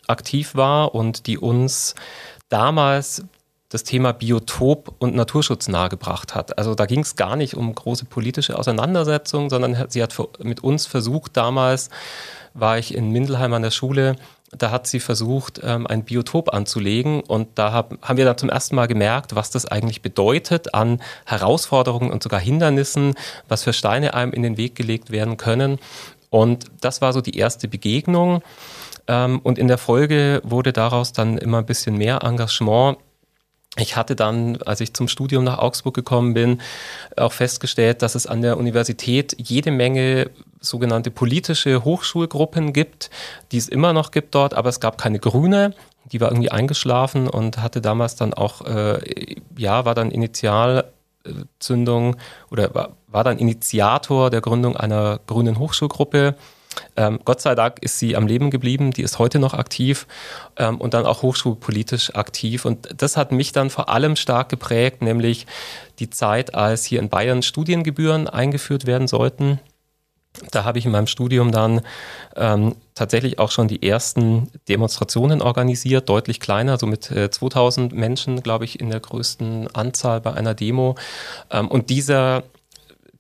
aktiv war und die uns damals das Thema Biotop und Naturschutz nahegebracht hat. Also da ging es gar nicht um große politische Auseinandersetzungen, sondern sie hat mit uns versucht, damals war ich in Mindelheim an der Schule, da hat sie versucht, ähm, ein Biotop anzulegen und da haben wir dann zum ersten Mal gemerkt, was das eigentlich bedeutet an Herausforderungen und sogar Hindernissen, was für Steine einem in den Weg gelegt werden können. Und das war so die erste Begegnung. Ähm, und in der Folge wurde daraus dann immer ein bisschen mehr Engagement ich hatte dann, als ich zum Studium nach Augsburg gekommen bin, auch festgestellt, dass es an der Universität jede Menge sogenannte politische Hochschulgruppen gibt, die es immer noch gibt dort, aber es gab keine Grüne. Die war irgendwie eingeschlafen und hatte damals dann auch, äh, ja, war dann Initialzündung oder war, war dann Initiator der Gründung einer grünen Hochschulgruppe Ähm, Gott sei Dank ist sie am Leben geblieben, die ist heute noch aktiv ähm, und dann auch hochschulpolitisch aktiv. Und das hat mich dann vor allem stark geprägt, nämlich die Zeit, als hier in Bayern Studiengebühren eingeführt werden sollten. Da habe ich in meinem Studium dann ähm, tatsächlich auch schon die ersten Demonstrationen organisiert, deutlich kleiner, so mit äh, 2000 Menschen, glaube ich, in der größten Anzahl bei einer Demo. Ähm, und dieser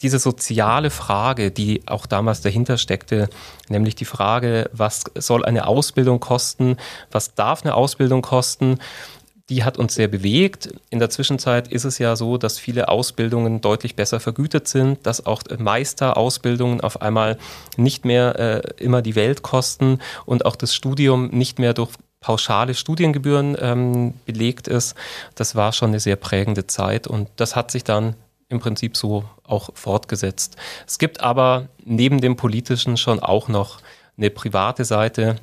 diese soziale Frage, die auch damals dahinter steckte, nämlich die Frage, was soll eine Ausbildung kosten, was darf eine Ausbildung kosten, die hat uns sehr bewegt. In der Zwischenzeit ist es ja so, dass viele Ausbildungen deutlich besser vergütet sind, dass auch Meisterausbildungen auf einmal nicht mehr äh, immer die Welt kosten und auch das Studium nicht mehr durch pauschale Studiengebühren ähm, belegt ist. Das war schon eine sehr prägende Zeit und das hat sich dann im Prinzip so auch fortgesetzt. Es gibt aber neben dem politischen schon auch noch eine private Seite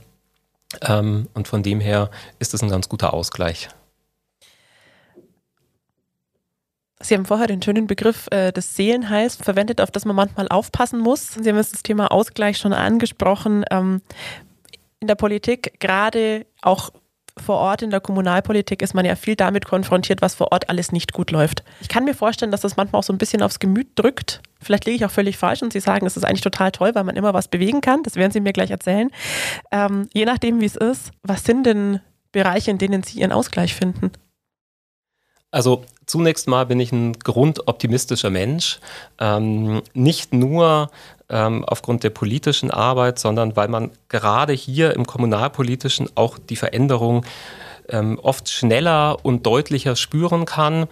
ähm, und von dem her ist es ein ganz guter Ausgleich. Sie haben vorher den schönen Begriff äh, des Seelenheils verwendet, auf das man manchmal aufpassen muss. Sie haben jetzt das Thema Ausgleich schon angesprochen. Ähm, in der Politik, gerade auch vor Ort in der Kommunalpolitik ist man ja viel damit konfrontiert, was vor Ort alles nicht gut läuft. Ich kann mir vorstellen, dass das manchmal auch so ein bisschen aufs Gemüt drückt. Vielleicht liege ich auch völlig falsch und Sie sagen, es ist eigentlich total toll, weil man immer was bewegen kann. Das werden Sie mir gleich erzählen. Ähm, je nachdem, wie es ist, was sind denn Bereiche, in denen Sie Ihren Ausgleich finden? Also zunächst mal bin ich ein grundoptimistischer Mensch. Ähm, nicht nur ähm, aufgrund der politischen Arbeit, sondern weil man gerade hier im kommunalpolitischen auch die Veränderung ähm, oft schneller und deutlicher spüren kann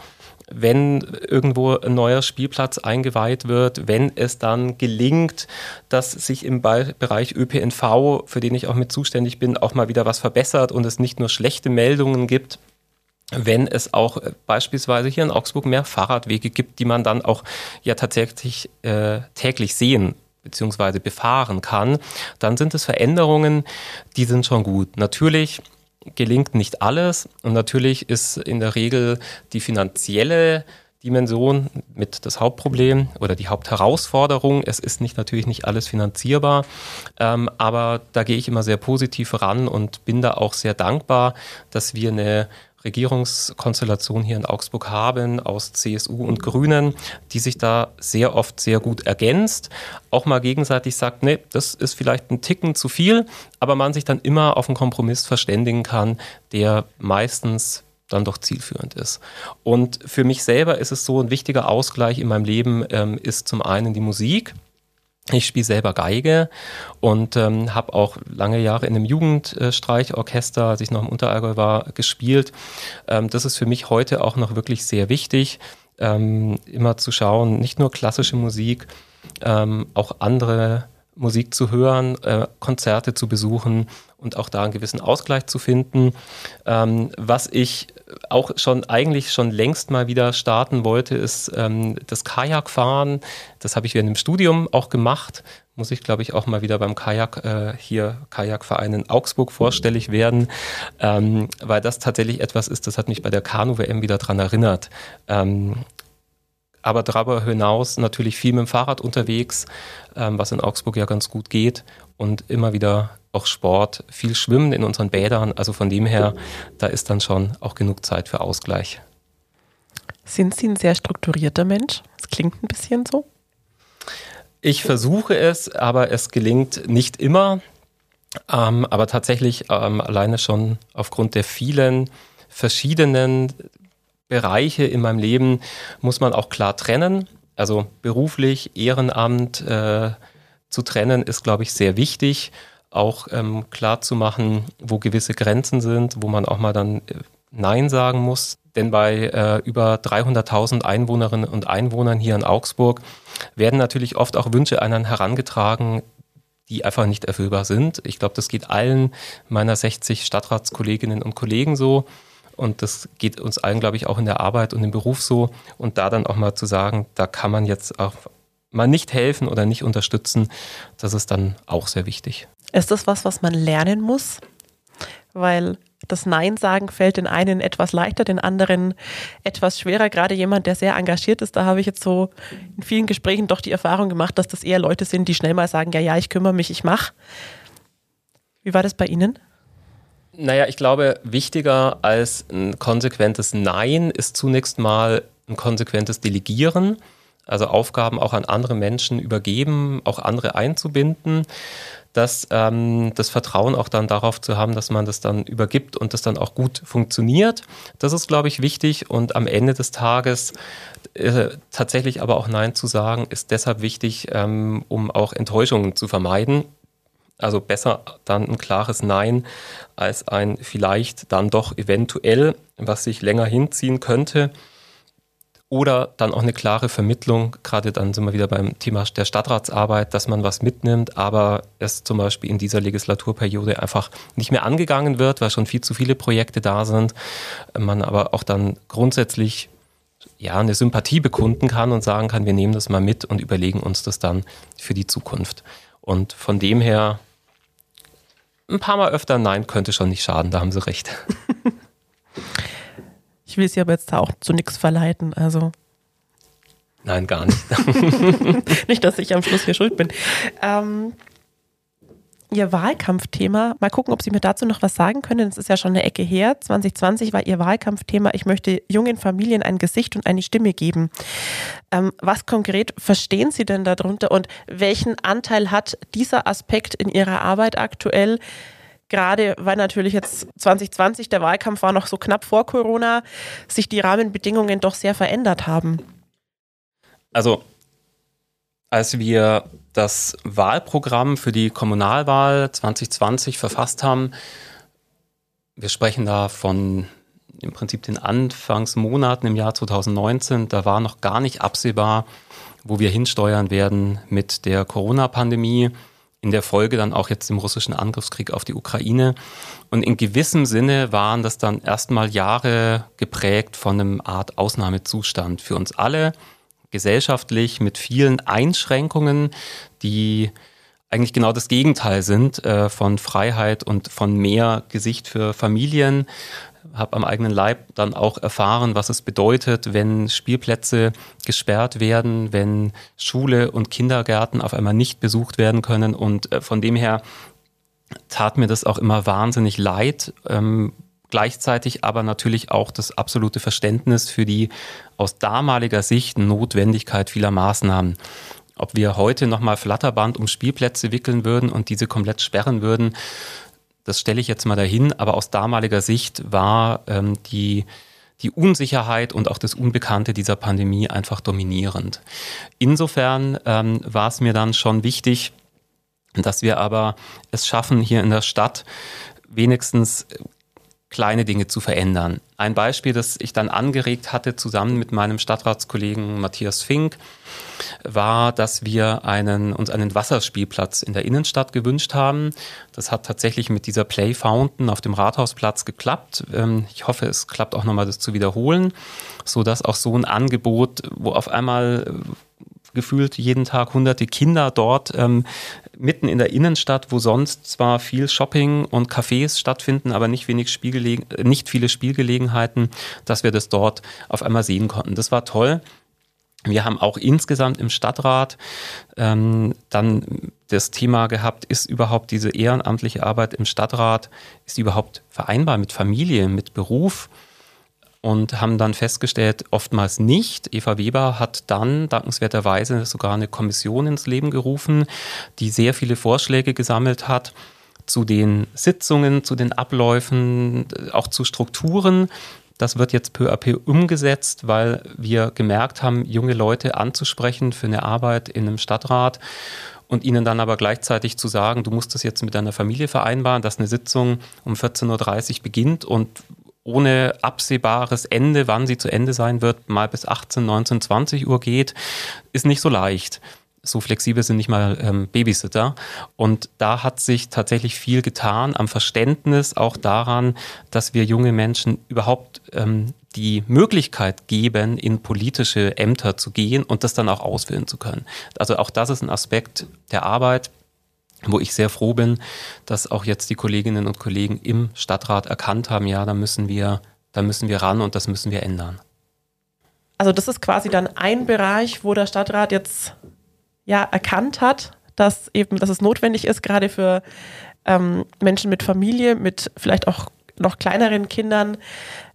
wenn irgendwo ein neuer Spielplatz eingeweiht wird, wenn es dann gelingt, dass sich im Bereich ÖPNV, für den ich auch mit zuständig bin, auch mal wieder was verbessert und es nicht nur schlechte Meldungen gibt, wenn es auch äh, beispielsweise hier in Augsburg mehr Fahrradwege gibt, die man dann auch ja tatsächlich äh, täglich sehen bzw. befahren kann, dann sind es Veränderungen, die sind schon gut. Natürlich gelingt nicht alles und natürlich ist in der Regel die finanzielle Dimension mit das Hauptproblem oder die Hauptherausforderung. Es ist nicht natürlich nicht alles finanzierbar, ähm, aber da gehe ich immer sehr positiv ran und bin da auch sehr dankbar, dass wir eine Regierungskonstellation hier in Augsburg haben aus CSU und Grünen, die sich da sehr oft sehr gut ergänzt, auch mal gegenseitig sagt, nee, das ist vielleicht ein Ticken zu viel, aber man sich dann immer auf einen Kompromiss verständigen kann, der meistens dann doch zielführend ist. Und für mich selber ist es so, ein wichtiger Ausgleich in meinem Leben ähm, ist zum einen die Musik. Ich spiele selber Geige und ähm, habe auch lange Jahre in einem Jugendstreichorchester, als ich noch im Unterallgäu war, gespielt. Ähm, das ist für mich heute auch noch wirklich sehr wichtig, ähm, immer zu schauen, nicht nur klassische Musik, ähm, auch andere Musik zu hören, äh, Konzerte zu besuchen und auch da einen gewissen Ausgleich zu finden. Ähm, was ich auch schon eigentlich schon längst mal wieder starten wollte, ist ähm, das Kajakfahren. Das habe ich während dem Studium auch gemacht. Muss ich, glaube ich, auch mal wieder beim Kajak äh, hier Kajakverein in Augsburg vorstellig werden, ähm, weil das tatsächlich etwas ist, das hat mich bei der Kanu-WM wieder daran erinnert. Aber darüber hinaus natürlich viel mit dem Fahrrad unterwegs, ähm, was in Augsburg ja ganz gut geht und immer wieder auch Sport, viel Schwimmen in unseren Bädern. Also von dem her, da ist dann schon auch genug Zeit für Ausgleich. Sind Sie ein sehr strukturierter Mensch? Das klingt ein bisschen so. Ich versuche es, aber es gelingt nicht immer. Ähm, aber tatsächlich ähm, alleine schon aufgrund der vielen verschiedenen Bereiche in meinem Leben muss man auch klar trennen. Also beruflich, Ehrenamt äh, zu trennen ist, glaube ich, sehr wichtig. Auch ähm, klar zu machen, wo gewisse Grenzen sind, wo man auch mal dann äh, Nein sagen muss. Denn bei äh, über 300.000 Einwohnerinnen und Einwohnern hier in Augsburg werden natürlich oft auch Wünsche an einen herangetragen, die einfach nicht erfüllbar sind. Ich glaube, das geht allen meiner 60 Stadtratskolleginnen und Kollegen so. Und das geht uns allen, glaube ich, auch in der Arbeit und im Beruf so. Und da dann auch mal zu sagen, da kann man jetzt auch mal nicht helfen oder nicht unterstützen, das ist dann auch sehr wichtig. Ist das was, was man lernen muss? Weil das Nein sagen fällt den einen etwas leichter, den anderen etwas schwerer. Gerade jemand, der sehr engagiert ist, da habe ich jetzt so in vielen Gesprächen doch die Erfahrung gemacht, dass das eher Leute sind, die schnell mal sagen, ja, ja, ich kümmere mich, ich mache. Wie war das bei Ihnen? Naja, ich glaube, wichtiger als ein konsequentes Nein ist zunächst mal ein konsequentes Delegieren also Aufgaben auch an andere Menschen übergeben, auch andere einzubinden, dass ähm, das Vertrauen auch dann darauf zu haben, dass man das dann übergibt und das dann auch gut funktioniert. Das ist, glaube ich, wichtig und am Ende des Tages äh, tatsächlich aber auch Nein zu sagen, ist deshalb wichtig, ähm, um auch Enttäuschungen zu vermeiden. Also besser dann ein klares Nein als ein vielleicht dann doch eventuell, was sich länger hinziehen könnte. Oder dann auch eine klare Vermittlung, gerade dann sind wir wieder beim Thema der Stadtratsarbeit, dass man was mitnimmt, aber es zum Beispiel in dieser Legislaturperiode einfach nicht mehr angegangen wird, weil schon viel zu viele Projekte da sind. Man aber auch dann grundsätzlich ja, eine Sympathie bekunden kann und sagen kann, wir nehmen das mal mit und überlegen uns das dann für die Zukunft. Und von dem her, ein paar Mal öfter Nein könnte schon nicht schaden, da haben Sie recht. Ich will sie aber jetzt auch zu nichts verleiten, also. Nein, gar nicht. nicht, dass ich am Schluss hier schuld bin. Ähm, Ihr Wahlkampfthema, mal gucken, ob Sie mir dazu noch was sagen können. Das ist ja schon eine Ecke her. 2020 war Ihr Wahlkampfthema, ich möchte jungen Familien ein Gesicht und eine Stimme geben. Ähm, was konkret verstehen Sie denn darunter und welchen Anteil hat dieser Aspekt in Ihrer Arbeit aktuell? gerade weil natürlich jetzt 2020 der Wahlkampf war noch so knapp vor Corona, sich die Rahmenbedingungen doch sehr verändert haben. Also als wir das Wahlprogramm für die Kommunalwahl 2020 verfasst haben, wir sprechen da von im Prinzip den Anfangsmonaten im Jahr 2019, da war noch gar nicht absehbar, wo wir hinsteuern werden mit der Corona-Pandemie in der Folge dann auch jetzt im russischen Angriffskrieg auf die Ukraine. Und in gewissem Sinne waren das dann erstmal Jahre geprägt von einem Art Ausnahmezustand für uns alle, gesellschaftlich mit vielen Einschränkungen, die eigentlich genau das Gegenteil sind äh, von Freiheit und von mehr Gesicht für Familien, habe am eigenen Leib dann auch erfahren, was es bedeutet, wenn Spielplätze gesperrt werden, wenn Schule und Kindergärten auf einmal nicht besucht werden können. Und äh, von dem her tat mir das auch immer wahnsinnig leid. Ähm, gleichzeitig aber natürlich auch das absolute Verständnis für die aus damaliger Sicht Notwendigkeit vieler Maßnahmen. Ob wir heute nochmal Flatterband um Spielplätze wickeln würden und diese komplett sperren würden, das stelle ich jetzt mal dahin, aber aus damaliger Sicht war ähm, die, die Unsicherheit und auch das Unbekannte dieser Pandemie einfach dominierend. Insofern ähm, war es mir dann schon wichtig, dass wir aber es schaffen, hier in der Stadt wenigstens kleine Dinge zu verändern. Ein Beispiel, das ich dann angeregt hatte, zusammen mit meinem Stadtratskollegen Matthias Fink, war, dass wir einen, uns einen Wasserspielplatz in der Innenstadt gewünscht haben. Das hat tatsächlich mit dieser Play Fountain auf dem Rathausplatz geklappt. Ähm, ich hoffe, es klappt auch nochmal, das zu wiederholen, sodass auch so ein Angebot, wo auf einmal gefühlt jeden Tag hunderte Kinder dort ähm, mitten in der Innenstadt, wo sonst zwar viel Shopping und Cafés stattfinden, aber nicht, wenig Spielgelegen nicht viele Spielgelegenheiten, dass wir das dort auf einmal sehen konnten. Das war toll. Wir haben auch insgesamt im Stadtrat ähm, dann das Thema gehabt, ist überhaupt diese ehrenamtliche Arbeit im Stadtrat, ist überhaupt vereinbar mit Familie, mit Beruf? Und haben dann festgestellt, oftmals nicht. Eva Weber hat dann dankenswerterweise sogar eine Kommission ins Leben gerufen, die sehr viele Vorschläge gesammelt hat zu den Sitzungen, zu den Abläufen, auch zu Strukturen. Das wird jetzt peu à peu umgesetzt, weil wir gemerkt haben, junge Leute anzusprechen für eine Arbeit in einem Stadtrat und ihnen dann aber gleichzeitig zu sagen, du musst das jetzt mit deiner Familie vereinbaren, dass eine Sitzung um 14.30 Uhr beginnt und ohne absehbares Ende, wann sie zu Ende sein wird, mal bis 18, 19, 20 Uhr geht, ist nicht so leicht. So flexibel sind nicht mal ähm, Babysitter. Und da hat sich tatsächlich viel getan am Verständnis, auch daran, dass wir junge Menschen überhaupt ähm, die Möglichkeit geben, in politische Ämter zu gehen und das dann auch auswählen zu können. Also auch das ist ein Aspekt der Arbeit, wo ich sehr froh bin, dass auch jetzt die Kolleginnen und Kollegen im Stadtrat erkannt haben, ja, da müssen wir, da müssen wir ran und das müssen wir ändern. Also das ist quasi dann ein Bereich, wo der Stadtrat jetzt ja erkannt hat, dass eben, dass es notwendig ist, gerade für ähm, Menschen mit Familie, mit vielleicht auch noch kleineren Kindern,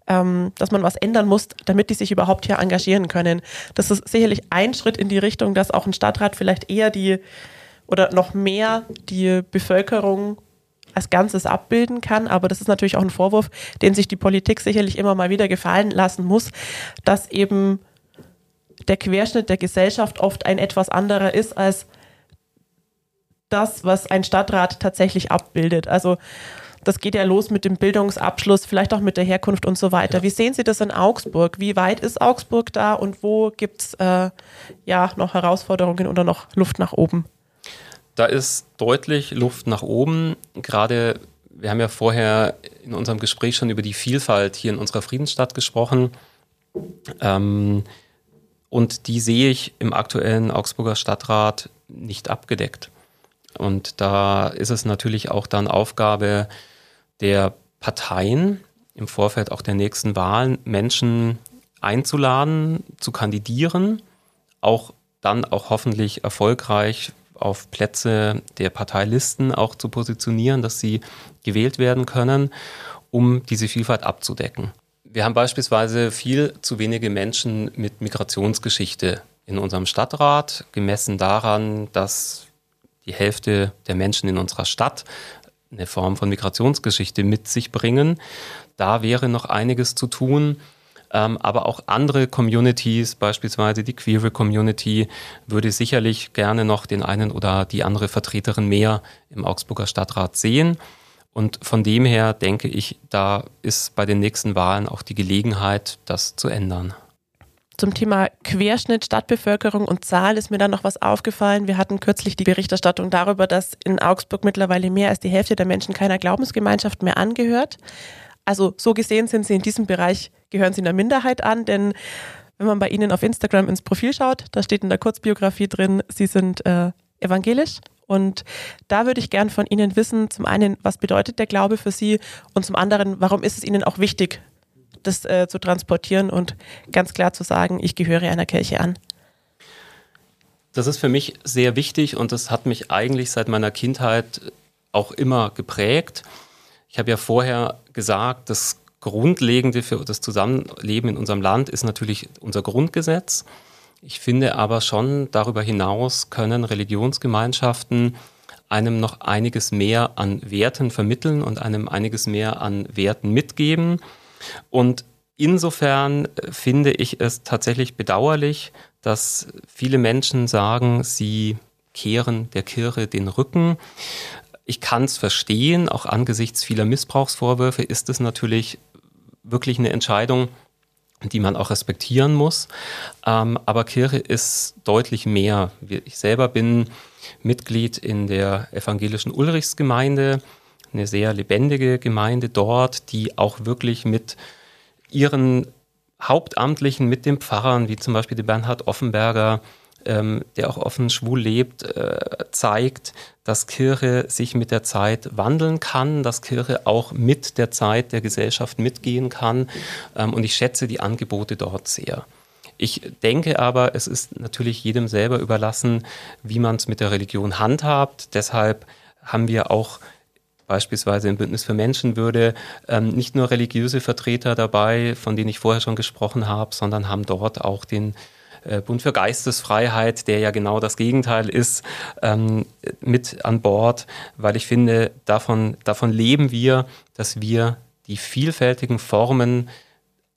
ähm, dass man was ändern muss, damit die sich überhaupt hier engagieren können. Das ist sicherlich ein Schritt in die Richtung, dass auch ein Stadtrat vielleicht eher die oder noch mehr die Bevölkerung als Ganzes abbilden kann. Aber das ist natürlich auch ein Vorwurf, den sich die Politik sicherlich immer mal wieder gefallen lassen muss, dass eben der Querschnitt der Gesellschaft oft ein etwas anderer ist als das, was ein Stadtrat tatsächlich abbildet. Also das geht ja los mit dem Bildungsabschluss, vielleicht auch mit der Herkunft und so weiter. Ja. Wie sehen Sie das in Augsburg? Wie weit ist Augsburg da und wo gibt es äh, ja noch Herausforderungen oder noch Luft nach oben? Da ist deutlich Luft nach oben. Gerade, wir haben ja vorher in unserem Gespräch schon über die Vielfalt hier in unserer Friedensstadt gesprochen. Ähm, und die sehe ich im aktuellen Augsburger Stadtrat nicht abgedeckt. Und da ist es natürlich auch dann Aufgabe der Parteien im Vorfeld auch der nächsten Wahlen Menschen einzuladen, zu kandidieren, auch dann auch hoffentlich erfolgreich auf Plätze der Parteilisten auch zu positionieren, dass sie gewählt werden können, um diese Vielfalt abzudecken. Wir haben beispielsweise viel zu wenige Menschen mit Migrationsgeschichte in unserem Stadtrat, gemessen daran, dass die Hälfte der Menschen in unserer Stadt eine Form von Migrationsgeschichte mit sich bringen. Da wäre noch einiges zu tun. Ähm, aber auch andere Communities, beispielsweise die queere Community, würde sicherlich gerne noch den einen oder die andere Vertreterin mehr im Augsburger Stadtrat sehen. Und von dem her denke ich, da ist bei den nächsten Wahlen auch die Gelegenheit, das zu ändern. Zum Thema Querschnitt Stadtbevölkerung und Zahl ist mir dann noch was aufgefallen. Wir hatten kürzlich die Berichterstattung darüber, dass in Augsburg mittlerweile mehr als die Hälfte der Menschen keiner Glaubensgemeinschaft mehr angehört. Also so gesehen sind sie in diesem Bereich, gehören sie einer Minderheit an, denn wenn man bei ihnen auf Instagram ins Profil schaut, da steht in der Kurzbiografie drin, sie sind äh, evangelisch. Und da würde ich gern von Ihnen wissen, zum einen, was bedeutet der Glaube für Sie und zum anderen, warum ist es Ihnen auch wichtig, das äh, zu transportieren und ganz klar zu sagen, ich gehöre einer Kirche an? Das ist für mich sehr wichtig und das hat mich eigentlich seit meiner Kindheit auch immer geprägt. Ich habe ja vorher gesagt, das Grundlegende für das Zusammenleben in unserem Land ist natürlich unser Grundgesetz. Ich finde aber schon, darüber hinaus können Religionsgemeinschaften einem noch einiges mehr an Werten vermitteln und einem einiges mehr an Werten mitgeben. Und insofern äh, finde ich es tatsächlich bedauerlich, dass viele Menschen sagen, sie kehren der Kirche den Rücken. Ich kann es verstehen, auch angesichts vieler Missbrauchsvorwürfe ist es natürlich wirklich eine Entscheidung, die man auch respektieren muss. Ähm, aber Kirche ist deutlich mehr. Ich selber bin Mitglied in der evangelischen Ulrichsgemeinde, eine sehr lebendige Gemeinde dort, die auch wirklich mit ihren Hauptamtlichen, mit den Pfarrern, wie zum Beispiel den Bernhard Offenberger, ähm, der auch offen schwul lebt, äh, zeigt, dass Kirche sich mit der Zeit wandeln kann, dass Kirche auch mit der Zeit der Gesellschaft mitgehen kann. Ähm, und ich schätze die Angebote dort sehr. Ich denke aber, es ist natürlich jedem selber überlassen, wie man es mit der Religion handhabt. Deshalb haben wir auch beispielsweise im Bündnis für Menschenwürde ähm, nicht nur religiöse Vertreter dabei, von denen ich vorher schon gesprochen habe, sondern haben dort auch den äh, Bund für Geistesfreiheit, der ja genau das Gegenteil ist, ähm, mit an Bord, weil ich finde, davon, davon leben wir, dass wir die vielfältigen Formen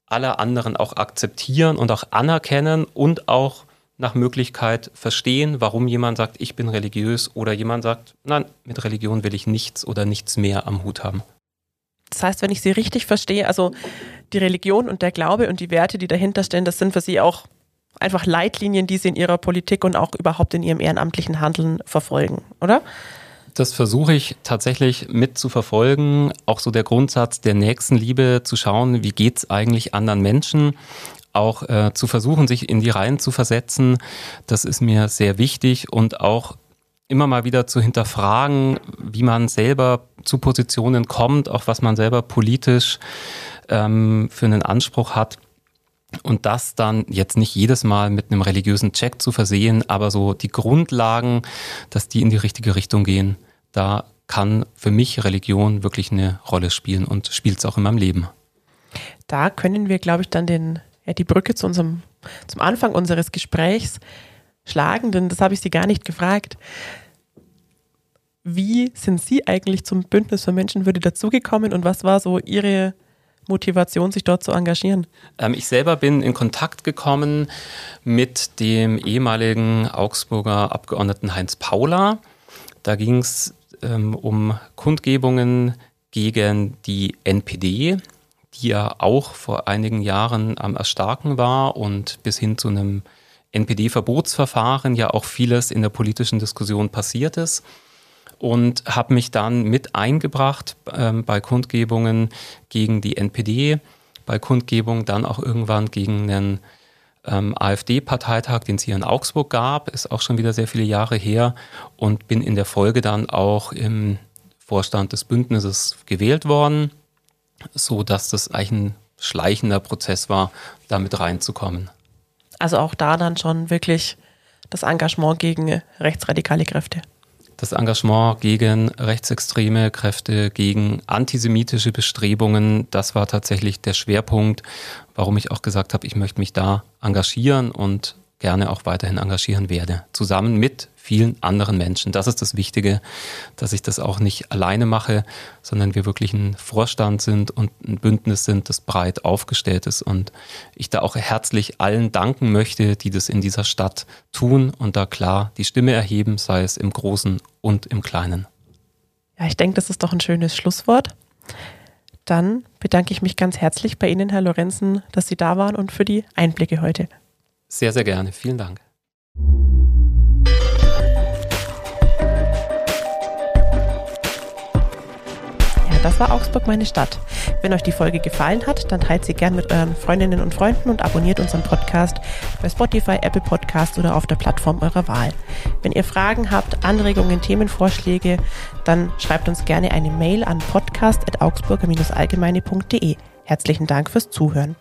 aller anderen auch akzeptieren und auch anerkennen und auch nach Möglichkeit verstehen, warum jemand sagt, ich bin religiös oder jemand sagt, nein, mit Religion will ich nichts oder nichts mehr am Hut haben. Das heißt, wenn ich Sie richtig verstehe, also die Religion und der Glaube und die Werte, die dahinter stehen, das sind für Sie auch einfach Leitlinien, die Sie in Ihrer Politik und auch überhaupt in Ihrem ehrenamtlichen Handeln verfolgen, oder? Das versuche ich tatsächlich mit zu verfolgen. Auch so der Grundsatz der Nächstenliebe, zu schauen, wie geht es eigentlich anderen Menschen, auch äh, zu versuchen, sich in die Reihen zu versetzen. Das ist mir sehr wichtig und auch immer mal wieder zu hinterfragen, wie man selber zu Positionen kommt, auch was man selber politisch ähm, für einen Anspruch hat. Und das dann jetzt nicht jedes Mal mit einem religiösen Check zu versehen, aber so die Grundlagen, dass die in die richtige Richtung gehen, da kann für mich Religion wirklich eine Rolle spielen und spielt es auch in meinem Leben. Da können wir, glaube ich, dann den, ja, die Brücke zu unserem, zum Anfang unseres Gesprächs schlagen, denn das habe ich Sie gar nicht gefragt. Wie sind Sie eigentlich zum Bündnis für Menschenwürde dazugekommen und was war so Ihre Motivation, sich dort zu engagieren? Ähm, ich selber bin in Kontakt gekommen mit dem ehemaligen Augsburger Abgeordneten Heinz Paula. Da ging es ähm, um Kundgebungen gegen die NPD, die ja auch vor einigen Jahren am Erstarken war und bis hin zu einem NPD-Verbotsverfahren ja auch vieles in der politischen Diskussion passiert ist und habe mich dann mit eingebracht ähm, bei Kundgebungen gegen die NPD, bei Kundgebungen dann auch irgendwann gegen den ähm, AfD-Parteitag, den es hier in Augsburg gab, ist auch schon wieder sehr viele Jahre her und bin in der Folge dann auch im Vorstand des Bündnisses gewählt worden, so dass das eigentlich ein schleichender Prozess war, damit reinzukommen. Also auch da dann schon wirklich das Engagement gegen rechtsradikale Kräfte das Engagement gegen rechtsextreme Kräfte, gegen antisemitische Bestrebungen, das war tatsächlich der Schwerpunkt, warum ich auch gesagt habe, ich möchte mich da engagieren und gerne auch weiterhin engagieren werde, zusammen mit vielen anderen Menschen. Das ist das Wichtige, dass ich das auch nicht alleine mache, sondern wir wirklich ein Vorstand sind und ein Bündnis sind, das breit aufgestellt ist und ich da auch herzlich allen danken möchte, die das in dieser Stadt tun und da klar die Stimme erheben, sei es im Großen und im Kleinen. Ja, ich denke, das ist doch ein schönes Schlusswort. Dann bedanke ich mich ganz herzlich bei Ihnen, Herr Lorenzen, dass Sie da waren und für die Einblicke heute. Sehr, sehr gerne. Vielen Dank. Ja, das war Augsburg meine Stadt. Wenn euch die Folge gefallen hat, dann teilt sie gern mit euren Freundinnen und Freunden und abonniert unseren Podcast bei Spotify, Apple Podcast oder auf der Plattform eurer Wahl. Wenn ihr Fragen habt, Anregungen, Themenvorschläge, dann schreibt uns gerne eine Mail an podcast.augsburger-allgemeine.de. Herzlichen Dank fürs Zuhören.